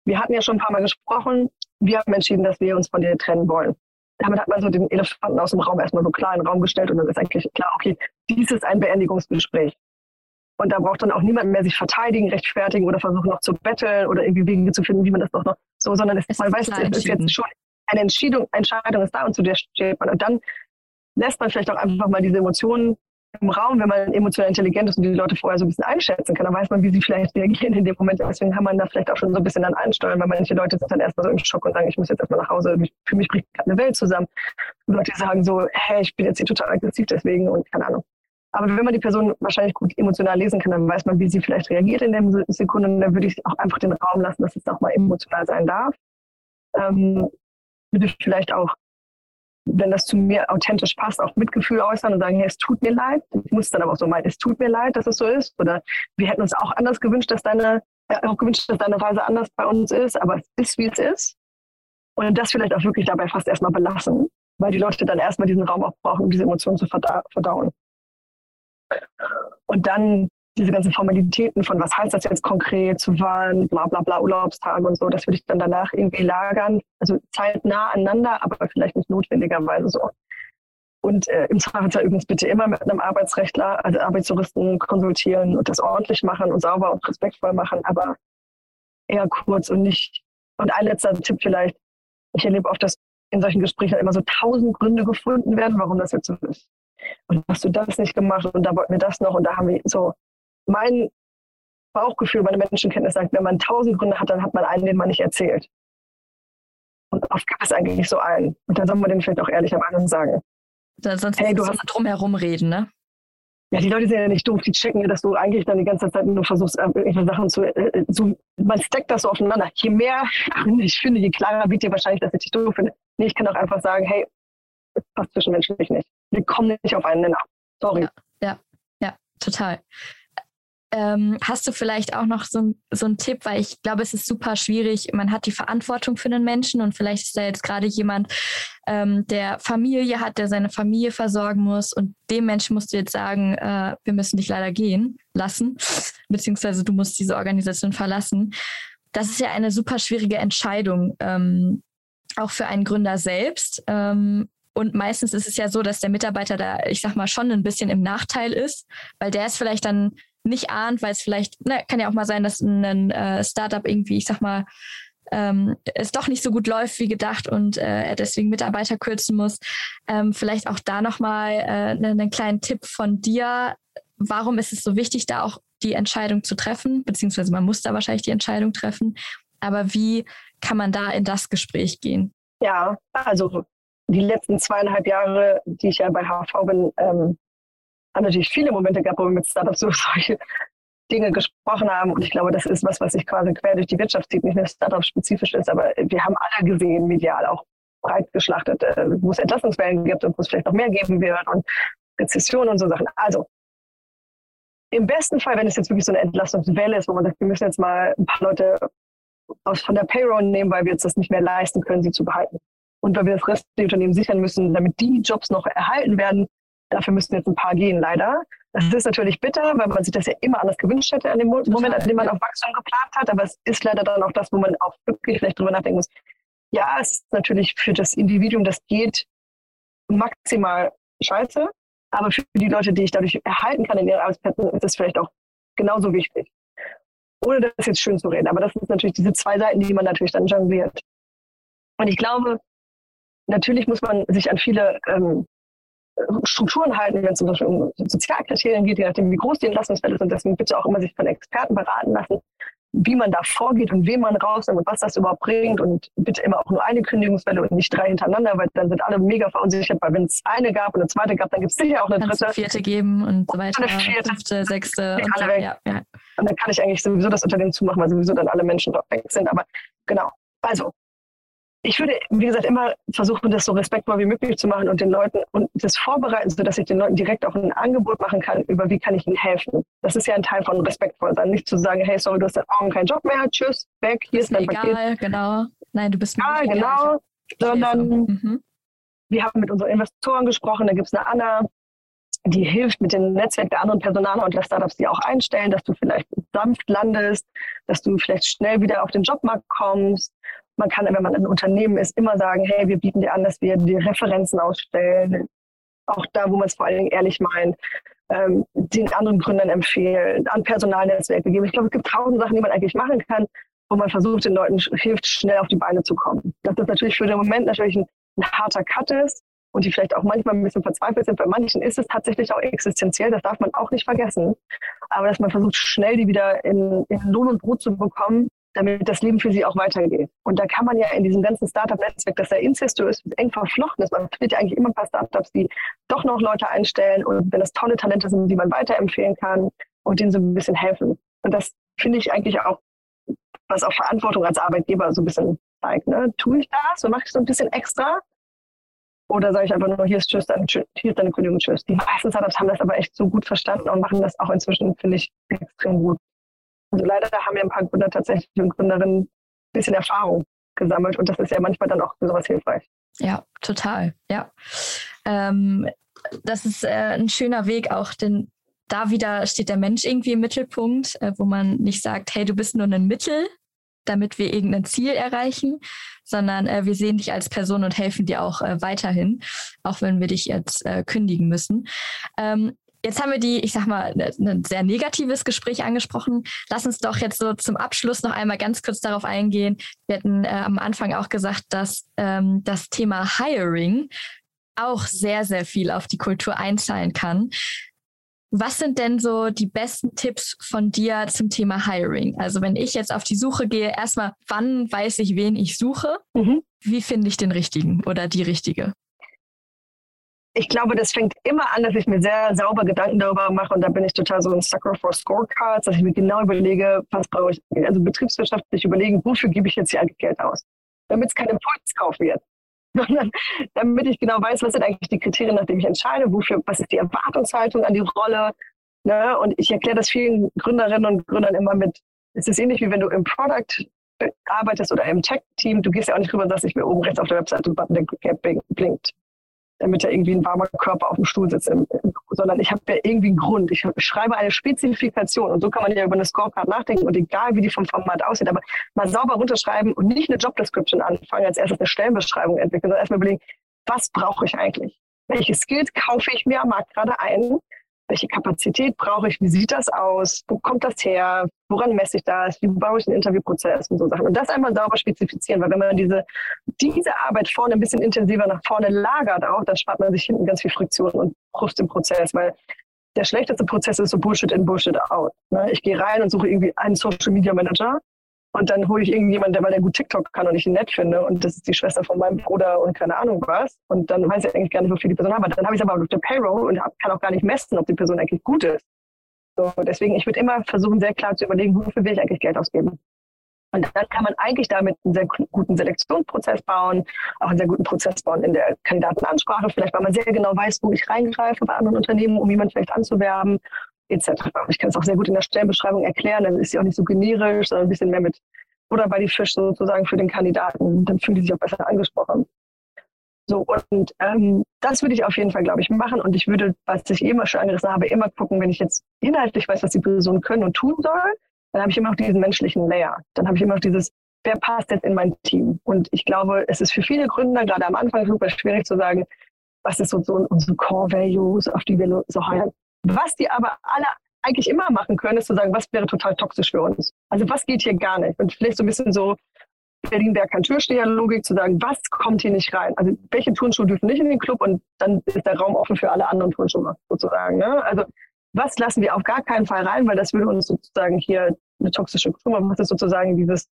wir hatten ja schon ein paar Mal gesprochen, wir haben entschieden, dass wir uns von dir trennen wollen. Damit hat man so den Elefanten aus dem Raum erstmal so klar in den Raum gestellt und dann ist eigentlich klar, okay, dies ist ein Beendigungsgespräch. Und da braucht dann auch niemand mehr sich verteidigen, rechtfertigen oder versuchen noch zu betteln oder irgendwie Wege zu finden, wie man das doch noch so, sondern es, man weiß, es ist jetzt schon eine Entscheidung, Entscheidung ist da und zu der steht man. Und dann lässt man vielleicht auch einfach mal diese Emotionen im Raum, wenn man emotional intelligent ist und die Leute vorher so ein bisschen einschätzen kann, dann weiß man, wie sie vielleicht reagieren in dem Moment. Deswegen kann man da vielleicht auch schon so ein bisschen dann einsteuern, weil manche Leute sind dann erstmal so im Schock und sagen, ich muss jetzt erstmal nach Hause, für mich bricht gerade eine Welt zusammen. Und Leute sagen so, hey, ich bin jetzt hier total aggressiv deswegen und keine Ahnung. Aber wenn man die Person wahrscheinlich gut emotional lesen kann, dann weiß man, wie sie vielleicht reagiert in der Sekunde. Und dann würde ich auch einfach den Raum lassen, dass es auch mal emotional sein darf. Ähm, würde vielleicht auch, wenn das zu mir authentisch passt, auch Mitgefühl äußern und sagen, hey, es tut mir leid. Ich muss dann aber auch so meinen, es tut mir leid, dass es so ist. Oder wir hätten uns auch anders gewünscht, dass deine, äh, auch gewünscht, dass deine Reise anders bei uns ist, aber es ist, wie es ist. Und das vielleicht auch wirklich dabei fast erstmal belassen, weil die Leute dann erstmal diesen Raum auch brauchen, um diese Emotionen zu verdauen. Und dann diese ganzen Formalitäten von, was heißt das jetzt konkret, zu wann, bla bla bla, Urlaubstage und so, das würde ich dann danach irgendwie lagern. Also zeitnah aneinander, aber vielleicht nicht notwendigerweise so. Und äh, im Zweifelsfall übrigens bitte immer mit einem Arbeitsrechtler, also Arbeitsjuristen konsultieren und das ordentlich machen und sauber und respektvoll machen, aber eher kurz und nicht. Und ein letzter Tipp vielleicht. Ich erlebe oft, dass in solchen Gesprächen immer so tausend Gründe gefunden werden, warum das jetzt so ist und hast du das nicht gemacht und da wollten wir das noch und da haben wir so mein Bauchgefühl, meine Menschenkenntnis sagt, wenn man tausend Gründe hat, dann hat man einen, den man nicht erzählt. Und oft gibt es eigentlich so einen. Und dann soll man den vielleicht auch ehrlicherweise sagen. Da, sonst hey, du hast drum herum reden, ne? Ja, die Leute sind ja nicht doof, die checken ja, dass du eigentlich dann die ganze Zeit nur versuchst, äh, irgendwelche Sachen zu, äh, zu man steckt das so aufeinander. Je mehr ich finde, je klarer wird dir wahrscheinlich, dass ich dich doof finde. Nee, ich kann auch einfach sagen, hey, das passt zwischenmenschlich nicht wir kommen nicht auf einen Nenner. Sorry. Ja, ja, ja total. Ähm, hast du vielleicht auch noch so, so einen Tipp, weil ich glaube, es ist super schwierig. Man hat die Verantwortung für den Menschen und vielleicht ist da jetzt gerade jemand, ähm, der Familie hat, der seine Familie versorgen muss und dem Menschen musst du jetzt sagen, äh, wir müssen dich leider gehen lassen, beziehungsweise du musst diese Organisation verlassen. Das ist ja eine super schwierige Entscheidung. Ähm, auch für einen Gründer selbst. Ähm, und meistens ist es ja so, dass der Mitarbeiter da, ich sag mal, schon ein bisschen im Nachteil ist, weil der es vielleicht dann nicht ahnt, weil es vielleicht, na, kann ja auch mal sein, dass ein äh, Startup irgendwie, ich sag mal, ähm, es doch nicht so gut läuft wie gedacht und äh, er deswegen Mitarbeiter kürzen muss. Ähm, vielleicht auch da nochmal äh, einen, einen kleinen Tipp von dir. Warum ist es so wichtig, da auch die Entscheidung zu treffen? Beziehungsweise man muss da wahrscheinlich die Entscheidung treffen. Aber wie kann man da in das Gespräch gehen? Ja, also die letzten zweieinhalb Jahre, die ich ja bei HV bin, ähm, haben natürlich viele Momente gehabt, wo wir mit Startups so solche Dinge gesprochen haben. Und ich glaube, das ist was, was sich quasi quer durch die Wirtschaft zieht, nicht nur Startup-spezifisch ist, aber wir haben alle gesehen, medial auch breit geschlachtet, äh, wo es Entlassungswellen gibt und wo es vielleicht noch mehr geben wird und Rezession und so Sachen. Also im besten Fall, wenn es jetzt wirklich so eine Entlastungswelle ist, wo man sagt, wir müssen jetzt mal ein paar Leute aus von der Payroll nehmen, weil wir jetzt das nicht mehr leisten können, sie zu behalten. Und weil wir das Rest der Unternehmen sichern müssen, damit die Jobs noch erhalten werden, Dafür müssen jetzt ein paar gehen, leider. Das ist natürlich bitter, weil man sich das ja immer anders gewünscht hätte an dem Moment, an dem man auf Wachstum geplant hat. Aber es ist leider dann auch das, wo man auch wirklich vielleicht drüber nachdenken muss. Ja, es ist natürlich für das Individuum, das geht, maximal scheiße. Aber für die Leute, die ich dadurch erhalten kann in ihren Arbeitsplätzen, ist es vielleicht auch genauso wichtig. Ohne das jetzt schön zu reden. Aber das sind natürlich diese zwei Seiten, die man natürlich dann jongliert. Und ich glaube, natürlich muss man sich an viele ähm, Strukturen halten, wenn es zum Beispiel um Sozialkriterien geht, je nachdem, wie groß die Entlassungsfälle sind. Deswegen bitte auch immer sich von Experten beraten lassen, wie man da vorgeht und wen man rausnimmt und was das überhaupt bringt. Und bitte immer auch nur eine Kündigungswelle und nicht drei hintereinander, weil dann sind alle mega verunsichert, weil wenn es eine gab und eine zweite gab, dann gibt es sicher auch eine dritte. Eine vierte geben und so weiter. Eine vierte, fünfte, sechste. Und, alle weg. Ja, ja. und dann kann ich eigentlich sowieso das Unternehmen zumachen, weil sowieso dann alle Menschen dort weg sind. Aber genau. Also, ich würde, wie gesagt, immer versuchen, das so respektvoll wie möglich zu machen und den Leuten und das vorbereiten, sodass ich den Leuten direkt auch ein Angebot machen kann, über wie kann ich ihnen helfen. Das ist ja ein Teil von respektvoll sein. Nicht zu sagen, hey, sorry, du hast seit Morgen keinen Job mehr, tschüss, weg, hier ist, dein egal, Paket. genau. Nein, du bist mir egal, genau. Sondern mhm. wir haben mit unseren Investoren gesprochen, da gibt es eine Anna, die hilft mit dem Netzwerk der anderen Personaler und der Startups, die auch einstellen, dass du vielleicht sanft landest, dass du vielleicht schnell wieder auf den Jobmarkt kommst man kann, wenn man ein Unternehmen ist, immer sagen, hey, wir bieten dir an, dass wir dir Referenzen ausstellen. Auch da, wo man es vor allen Dingen ehrlich meint, ähm, den anderen Gründern empfehlen, an Personalnetzwerke geben. Ich glaube, es gibt tausend Sachen, die man eigentlich machen kann, wo man versucht, den Leuten hilft, schnell auf die Beine zu kommen. Dass das natürlich für den Moment natürlich ein, ein harter Cut ist und die vielleicht auch manchmal ein bisschen verzweifelt sind. Bei manchen ist es tatsächlich auch existenziell, das darf man auch nicht vergessen. Aber dass man versucht, schnell die wieder in, in Lohn und Brot zu bekommen, damit das Leben für sie auch weitergeht. Und da kann man ja in diesem ganzen Startup-Netzwerk, das ja incestuös eng verflochten ist, man findet ja eigentlich immer ein paar Startups, die doch noch Leute einstellen und wenn das tolle Talente sind, die man weiterempfehlen kann und denen so ein bisschen helfen. Und das finde ich eigentlich auch, was auch Verantwortung als Arbeitgeber so ein bisschen zeigt. Ne? Tue ich das und mache ich so ein bisschen extra? Oder sage ich einfach nur, hier ist Tschüss, dann, hier ist deine Kündigung, Tschüss. Die meisten Startups haben das aber echt so gut verstanden und machen das auch inzwischen, finde ich, extrem gut. Also leider haben ja ein paar Gründer tatsächlich und Gründerinnen ein bisschen Erfahrung gesammelt und das ist ja manchmal dann auch sowas hilfreich. Ja, total. Ja. Ähm, das ist äh, ein schöner Weg auch, denn da wieder steht der Mensch irgendwie im Mittelpunkt, äh, wo man nicht sagt, hey, du bist nur ein Mittel, damit wir irgendein Ziel erreichen, sondern äh, wir sehen dich als Person und helfen dir auch äh, weiterhin, auch wenn wir dich jetzt äh, kündigen müssen. Ähm, Jetzt haben wir die, ich sag mal, ein ne, ne sehr negatives Gespräch angesprochen. Lass uns doch jetzt so zum Abschluss noch einmal ganz kurz darauf eingehen. Wir hatten äh, am Anfang auch gesagt, dass ähm, das Thema Hiring auch sehr, sehr viel auf die Kultur einzahlen kann. Was sind denn so die besten Tipps von dir zum Thema Hiring? Also wenn ich jetzt auf die Suche gehe, erstmal, wann weiß ich, wen ich suche? Mhm. Wie finde ich den richtigen oder die richtige? Ich glaube, das fängt immer an, dass ich mir sehr sauber Gedanken darüber mache und da bin ich total so ein Sucker for Scorecards, dass ich mir genau überlege, was brauche ich, also betriebswirtschaftlich überlegen, wofür gebe ich jetzt hier eigentlich Geld aus, damit es kein Impulskauf wird, sondern damit ich genau weiß, was sind eigentlich die Kriterien, nach denen ich entscheide, wofür, was ist die Erwartungshaltung an die Rolle, ne? und ich erkläre das vielen Gründerinnen und Gründern immer mit, es ist ähnlich wie wenn du im Product arbeitest oder im Tech-Team, du gehst ja auch nicht rüber und sagst, ich will oben rechts auf der Webseite ein Button, der blinkt damit da irgendwie ein warmer Körper auf dem Stuhl sitzt, sondern ich habe ja irgendwie einen Grund. Ich schreibe eine Spezifikation und so kann man ja über eine Scorecard nachdenken und egal wie die vom Format aussieht, aber mal sauber runterschreiben und nicht eine Jobdescription anfangen, als erstes eine Stellenbeschreibung entwickeln, sondern erstmal überlegen, was brauche ich eigentlich? Welche Skills kaufe ich mir am Markt gerade ein? Welche Kapazität brauche ich, wie sieht das aus, wo kommt das her, woran messe ich das, wie baue ich den Interviewprozess und so Sachen. Und das einmal sauber spezifizieren, weil wenn man diese, diese Arbeit vorne ein bisschen intensiver nach vorne lagert auch, dann spart man sich hinten ganz viel Friktion und Frust im Prozess, weil der schlechteste Prozess ist so Bullshit in, Bullshit out. Ne? Ich gehe rein und suche irgendwie einen Social Media Manager und dann hole ich irgendjemanden, der, weil der gut TikTok kann und ich ihn nett finde. Und das ist die Schwester von meinem Bruder und keine Ahnung was. Und dann weiß ich eigentlich gar nicht, wofür die Person hat. Dann habe ich es aber auf der Payroll und kann auch gar nicht messen, ob die Person eigentlich gut ist. So, deswegen, ich würde immer versuchen, sehr klar zu überlegen, wofür will ich eigentlich Geld ausgeben. Und dann kann man eigentlich damit einen sehr guten Selektionsprozess bauen, auch einen sehr guten Prozess bauen in der Kandidatenansprache, vielleicht weil man sehr genau weiß, wo ich reingreife bei anderen Unternehmen, um jemanden vielleicht anzuwerben etc. Ich kann es auch sehr gut in der Stellenbeschreibung erklären, dann ist sie auch nicht so generisch, sondern ein bisschen mehr mit oder bei die Fisch sozusagen für den Kandidaten. Dann fühlen die sich auch besser angesprochen. So, und ähm, das würde ich auf jeden Fall, glaube ich, machen. Und ich würde, was ich immer schon angerissen habe, immer gucken, wenn ich jetzt inhaltlich weiß, was die Person können und tun soll, dann habe ich immer noch diesen menschlichen Layer. Dann habe ich immer noch dieses, wer passt jetzt in mein Team? Und ich glaube, es ist für viele Gründer, gerade am Anfang, super schwierig zu sagen, was ist so, so unsere Core Values, auf die wir so heiraten. Was die aber alle eigentlich immer machen können, ist zu sagen, was wäre total toxisch für uns? Also was geht hier gar nicht? Und vielleicht so ein bisschen so Berlin-Berg kein Türsteher-Logik zu sagen, was kommt hier nicht rein? Also welche Turnschuhe dürfen nicht in den Club und dann ist der Raum offen für alle anderen Turnschuhe sozusagen. Ne? Also was lassen wir auf gar keinen Fall rein, weil das würde uns sozusagen hier eine toxische Kultur machen. Was ist sozusagen dieses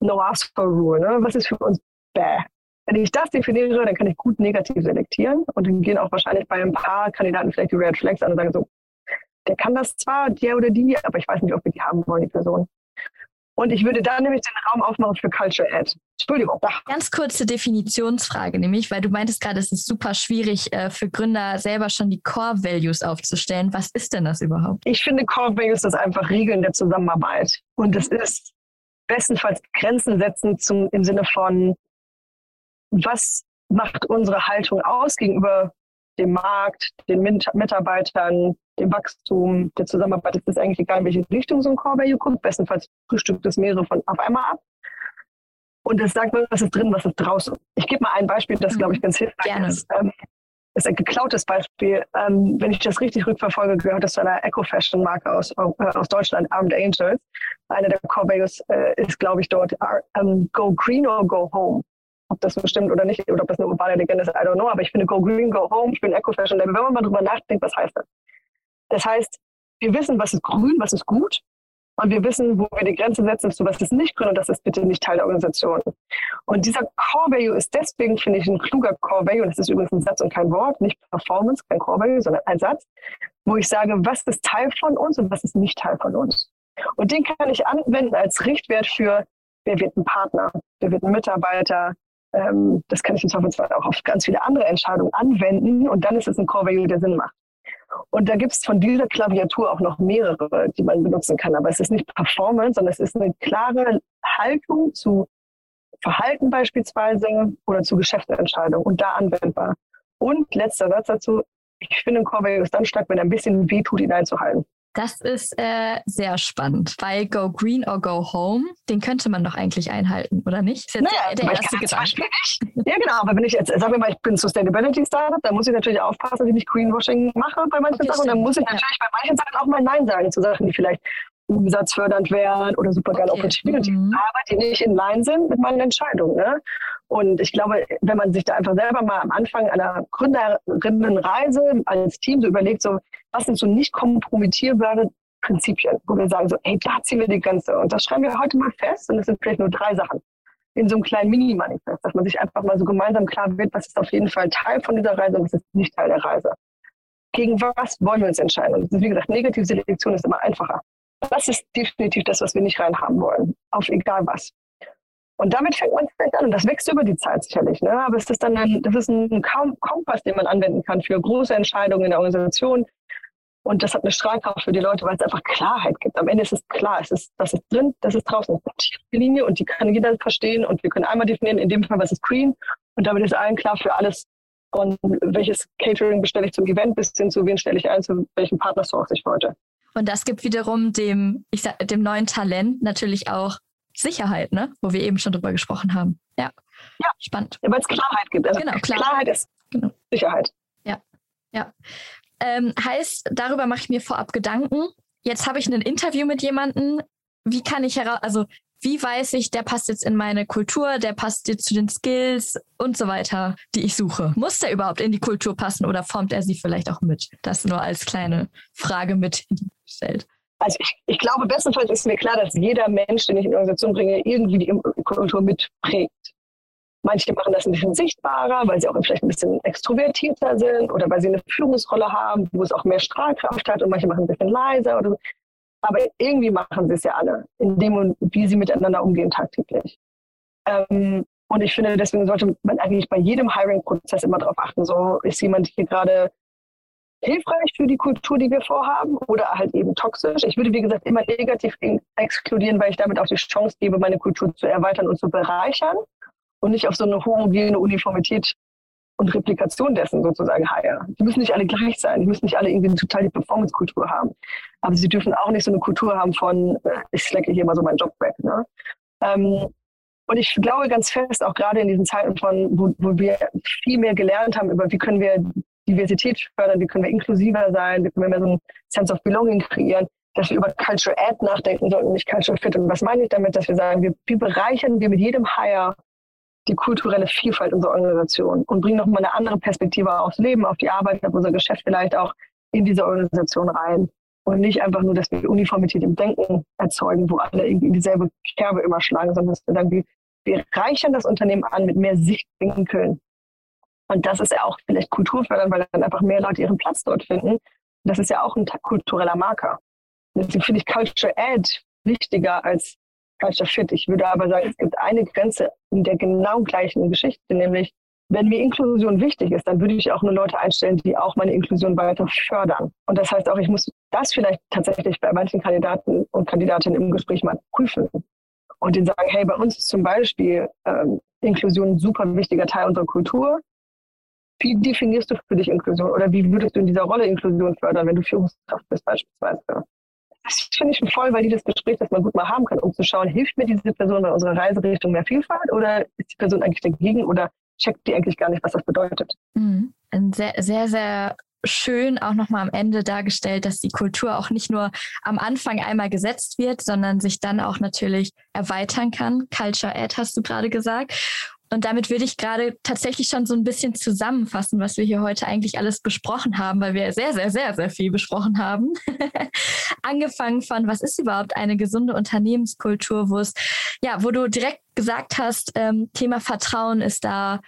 No-Ask-for-Rule? Ne? Was ist für uns bäh? Wenn ich das definiere, dann kann ich gut negativ selektieren und dann gehen auch wahrscheinlich bei ein paar Kandidaten vielleicht die Red Flags an und sagen so, der kann das zwar, der oder die, aber ich weiß nicht, ob wir die haben wollen, die Person. Und ich würde da nämlich den Raum aufmachen für Culture Ad. Entschuldigung. Ganz kurze Definitionsfrage, nämlich, weil du meintest gerade, es ist super schwierig äh, für Gründer selber schon die Core Values aufzustellen. Was ist denn das überhaupt? Ich finde, Core Values ist einfach Regeln der Zusammenarbeit. Und es ist bestenfalls Grenzen setzen zum, im Sinne von, was macht unsere Haltung aus gegenüber dem Markt, den Mitarbeitern, dem Wachstum, der Zusammenarbeit. Es ist eigentlich egal, in welche Richtung so ein Core Value kommt. Bestenfalls frühstückt es mehrere von auf einmal ab. Und es sagt mir, was ist drin, was ist draußen. Ich gebe mal ein Beispiel, das, glaube ich, ganz hilfreich Gerne. ist. Ähm, ist ein geklautes Beispiel. Ähm, wenn ich das richtig rückverfolge, gehört das zu einer Eco-Fashion-Marke aus, äh, aus Deutschland, Armed Angels. Einer der Core Values äh, ist, glaube ich, dort um, ähm, Go Green or Go Home ob das so stimmt oder nicht, oder ob das eine urbane Legende ist, I don't know. Aber ich finde Go Green, Go Home, ich bin Eco-Fashion Label. Wenn man mal drüber nachdenkt, was heißt das? Das heißt, wir wissen, was ist grün, was ist gut. Und wir wissen, wo wir die Grenze setzen zu, was ist nicht grün und das ist bitte nicht Teil der Organisation. Und dieser Core Value ist deswegen, finde ich, ein kluger Core Value. Und das ist übrigens ein Satz und kein Wort, nicht Performance, kein Core Value, sondern ein Satz, wo ich sage, was ist Teil von uns und was ist nicht Teil von uns. Und den kann ich anwenden als Richtwert für, wer wird ein Partner, wer wird ein Mitarbeiter, ähm, das kann ich im Zweifelsfall auch auf ganz viele andere Entscheidungen anwenden und dann ist es ein Core Value, der Sinn macht. Und da gibt es von dieser Klaviatur auch noch mehrere, die man benutzen kann. Aber es ist nicht Performance, sondern es ist eine klare Haltung zu Verhalten beispielsweise oder zu Geschäftsentscheidungen und da anwendbar. Und letzter Satz dazu, ich finde, ein Core Value ist dann stark, wenn er ein bisschen weh tut, ihn einzuhalten. Das ist äh, sehr spannend, weil Go Green or Go Home, den könnte man doch eigentlich einhalten, oder nicht? Ist jetzt naja, der erste Gedanke. Ja, genau, aber wenn ich jetzt, sagen wir mal, ich bin Sustainability Startup, dann muss ich natürlich aufpassen, dass ich nicht Greenwashing mache bei manchen okay, Sachen. Und dann muss ich natürlich ja. bei manchen Sachen auch mal Nein sagen zu Sachen, die vielleicht umsatzfördernd wären oder super geile okay. Opportunities, mhm. aber die nicht in Line sind mit meinen Entscheidungen. Ne? Und ich glaube, wenn man sich da einfach selber mal am Anfang einer Gründerinnenreise als Team so überlegt, so, was sind so nicht kompromittierbare Prinzipien, wo wir sagen, so, ey, da ziehen wir die Grenze. Und das schreiben wir heute mal fest und es sind vielleicht nur drei Sachen in so einem kleinen Mini-Manifest, dass man sich einfach mal so gemeinsam klar wird, was ist auf jeden Fall Teil von dieser Reise und was ist nicht Teil der Reise. Gegen was wollen wir uns entscheiden? Und wie gesagt, negative Selektion ist immer einfacher. Das ist definitiv das, was wir nicht reinhaben wollen, auf egal was. Und damit fängt man vielleicht an. Und das wächst über die Zeit sicherlich. Ne? Aber es ist dann ein, das ist ein Kompass, den man anwenden kann für große Entscheidungen in der Organisation. Und das hat eine Strahlkraft für die Leute, weil es einfach Klarheit gibt. Am Ende ist es klar, es ist, das ist drin, das ist draußen. Das ist eine Linie und die kann jeder verstehen. Und wir können einmal definieren, in dem Fall, was ist green. Und damit ist allen klar für alles, Und welches Catering bestelle ich zum Event bis hin zu wen stelle ich ein, zu welchem Partner source ich heute. Und das gibt wiederum dem, ich sag, dem neuen Talent natürlich auch Sicherheit, ne? Wo wir eben schon drüber gesprochen haben. Ja. Ja. Spannend. Ja, weil es Klarheit gibt. Also genau, Klarheit, Klarheit ist genau. Sicherheit. Ja. Ja. Ähm, heißt, darüber mache ich mir vorab Gedanken. Jetzt habe ich ein Interview mit jemandem. Wie kann ich heraus, also wie weiß ich, der passt jetzt in meine Kultur, der passt jetzt zu den Skills und so weiter, die ich suche? Muss der überhaupt in die Kultur passen oder formt er sie vielleicht auch mit? Das nur als kleine Frage mitgestellt. Also ich, ich glaube, bestenfalls ist mir klar, dass jeder Mensch, den ich in die Organisation bringe, irgendwie die Kultur mitprägt. Manche machen das ein bisschen sichtbarer, weil sie auch vielleicht ein bisschen extrovertierter sind oder weil sie eine Führungsrolle haben, wo es auch mehr Strahlkraft hat und manche machen ein bisschen leiser oder so. Aber irgendwie machen sie es ja alle, in dem, wie sie miteinander umgehen tagtäglich. Ähm, und ich finde, deswegen sollte man eigentlich bei jedem Hiring-Prozess immer darauf achten, so ist jemand hier gerade hilfreich für die Kultur, die wir vorhaben, oder halt eben toxisch. Ich würde, wie gesagt, immer negativ exkludieren, weil ich damit auch die Chance gebe, meine Kultur zu erweitern und zu bereichern und nicht auf so eine homogene Uniformität und Replikation dessen sozusagen hire. Die müssen nicht alle gleich sein, die müssen nicht alle irgendwie total die Performance-Kultur haben. Aber sie dürfen auch nicht so eine Kultur haben von, äh, ich slecke hier mal so meinen Job weg. Ne? Ähm, und ich glaube ganz fest, auch gerade in diesen Zeiten von, wo, wo wir viel mehr gelernt haben über, wie können wir Diversität fördern, wie können wir inklusiver sein, wie können wir mehr so ein Sense of Belonging kreieren, dass wir über Culture Ad nachdenken sollten, nicht Culture Fit. Und was meine ich damit, dass wir sagen, wir, wie bereichern wir mit jedem Hire die kulturelle Vielfalt unserer Organisation und bringen nochmal eine andere Perspektive aufs Leben, auf die Arbeit, auf unser Geschäft vielleicht auch in diese Organisation rein. Und nicht einfach nur, dass wir Uniformität im Denken erzeugen, wo alle irgendwie dieselbe Kerbe immer schlagen, sondern dass wir sagen, wir reichern das Unternehmen an mit mehr Sichtwinkeln. Und das ist ja auch vielleicht kulturfördernd, weil dann einfach mehr Leute ihren Platz dort finden. Das ist ja auch ein kultureller Marker. Deswegen finde ich Culture Add wichtiger als Culture Fit. Ich würde aber sagen, es gibt eine Grenze in der genau gleichen Geschichte, nämlich wenn mir Inklusion wichtig ist, dann würde ich auch nur Leute einstellen, die auch meine Inklusion weiter fördern. Und das heißt auch, ich muss das vielleicht tatsächlich bei manchen Kandidaten und Kandidatinnen im Gespräch mal prüfen und denen sagen, hey, bei uns ist zum Beispiel ähm, Inklusion ein super wichtiger Teil unserer Kultur. Wie definierst du für dich Inklusion oder wie würdest du in dieser Rolle Inklusion fördern, wenn du Führungskraft bist beispielsweise? das finde ich voll valides Gespräch, das man gut mal haben kann, um zu schauen, hilft mir diese Person bei unserer Reiserichtung mehr Vielfalt oder ist die Person eigentlich dagegen oder checkt die eigentlich gar nicht, was das bedeutet? Mhm. Sehr, sehr, sehr schön auch nochmal am Ende dargestellt, dass die Kultur auch nicht nur am Anfang einmal gesetzt wird, sondern sich dann auch natürlich erweitern kann. Culture Ad hast du gerade gesagt. Und damit würde ich gerade tatsächlich schon so ein bisschen zusammenfassen, was wir hier heute eigentlich alles besprochen haben, weil wir sehr, sehr, sehr, sehr viel besprochen haben. Angefangen von, was ist überhaupt eine gesunde Unternehmenskultur, wo es, ja, wo du direkt gesagt hast, ähm, Thema Vertrauen ist da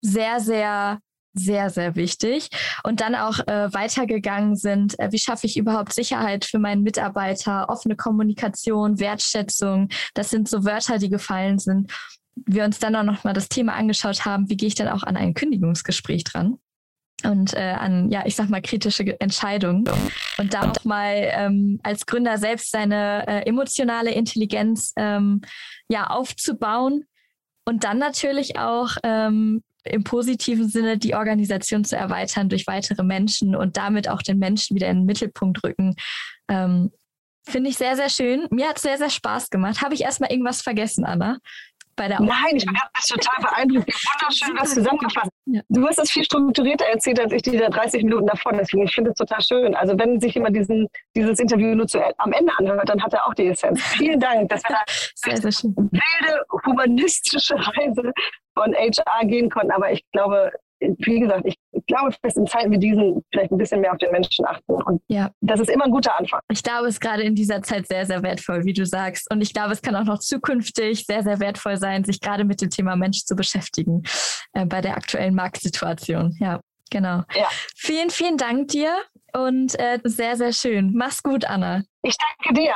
sehr, sehr sehr, sehr wichtig. Und dann auch äh, weitergegangen sind, äh, wie schaffe ich überhaupt Sicherheit für meinen Mitarbeiter, offene Kommunikation, Wertschätzung. Das sind so Wörter, die gefallen sind wir uns dann auch nochmal das Thema angeschaut haben, wie gehe ich dann auch an ein Kündigungsgespräch dran und äh, an, ja, ich sag mal, kritische Entscheidungen. Und da auch mal ähm, als Gründer selbst seine äh, emotionale Intelligenz ähm, ja aufzubauen und dann natürlich auch ähm, im positiven Sinne die Organisation zu erweitern durch weitere Menschen und damit auch den Menschen wieder in den Mittelpunkt rücken. Ähm, Finde ich sehr, sehr schön. Mir hat es sehr, sehr Spaß gemacht. Habe ich erstmal irgendwas vergessen, Anna? Bei der Nein, ich habe das total beeindruckt. Wie wunderschön das zusammengefasst. Ja. Du hast es viel strukturierter erzählt als ich diese 30 Minuten davon. Deswegen, ich finde es total schön. Also wenn sich jemand diesen, dieses Interview nur zu, am Ende anhört, dann hat er auch die Essenz. Vielen Dank, dass wir da sehr, sehr wilde humanistische Reise von HR gehen konnten. Aber ich glaube, wie gesagt, ich glaube, dass in Zeiten wie diesen vielleicht ein bisschen mehr auf den Menschen achten. Und ja. das ist immer ein guter Anfang. Ich glaube, es ist gerade in dieser Zeit sehr, sehr wertvoll, wie du sagst. Und ich glaube, es kann auch noch zukünftig sehr, sehr wertvoll sein, sich gerade mit dem Thema Mensch zu beschäftigen äh, bei der aktuellen Marktsituation. Ja, genau. Ja. Vielen, vielen Dank dir und äh, sehr, sehr schön. Mach's gut, Anna. Ich danke dir.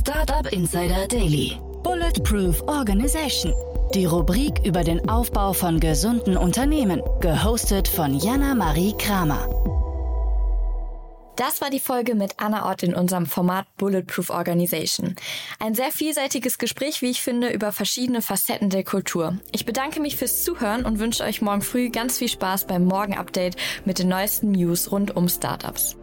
Startup Insider Daily. Bulletproof Organization. Die Rubrik über den Aufbau von gesunden Unternehmen, gehostet von Jana Marie Kramer. Das war die Folge mit Anna Ott in unserem Format Bulletproof Organization. Ein sehr vielseitiges Gespräch, wie ich finde, über verschiedene Facetten der Kultur. Ich bedanke mich fürs Zuhören und wünsche euch morgen früh ganz viel Spaß beim Morgen-Update mit den neuesten News rund um Startups.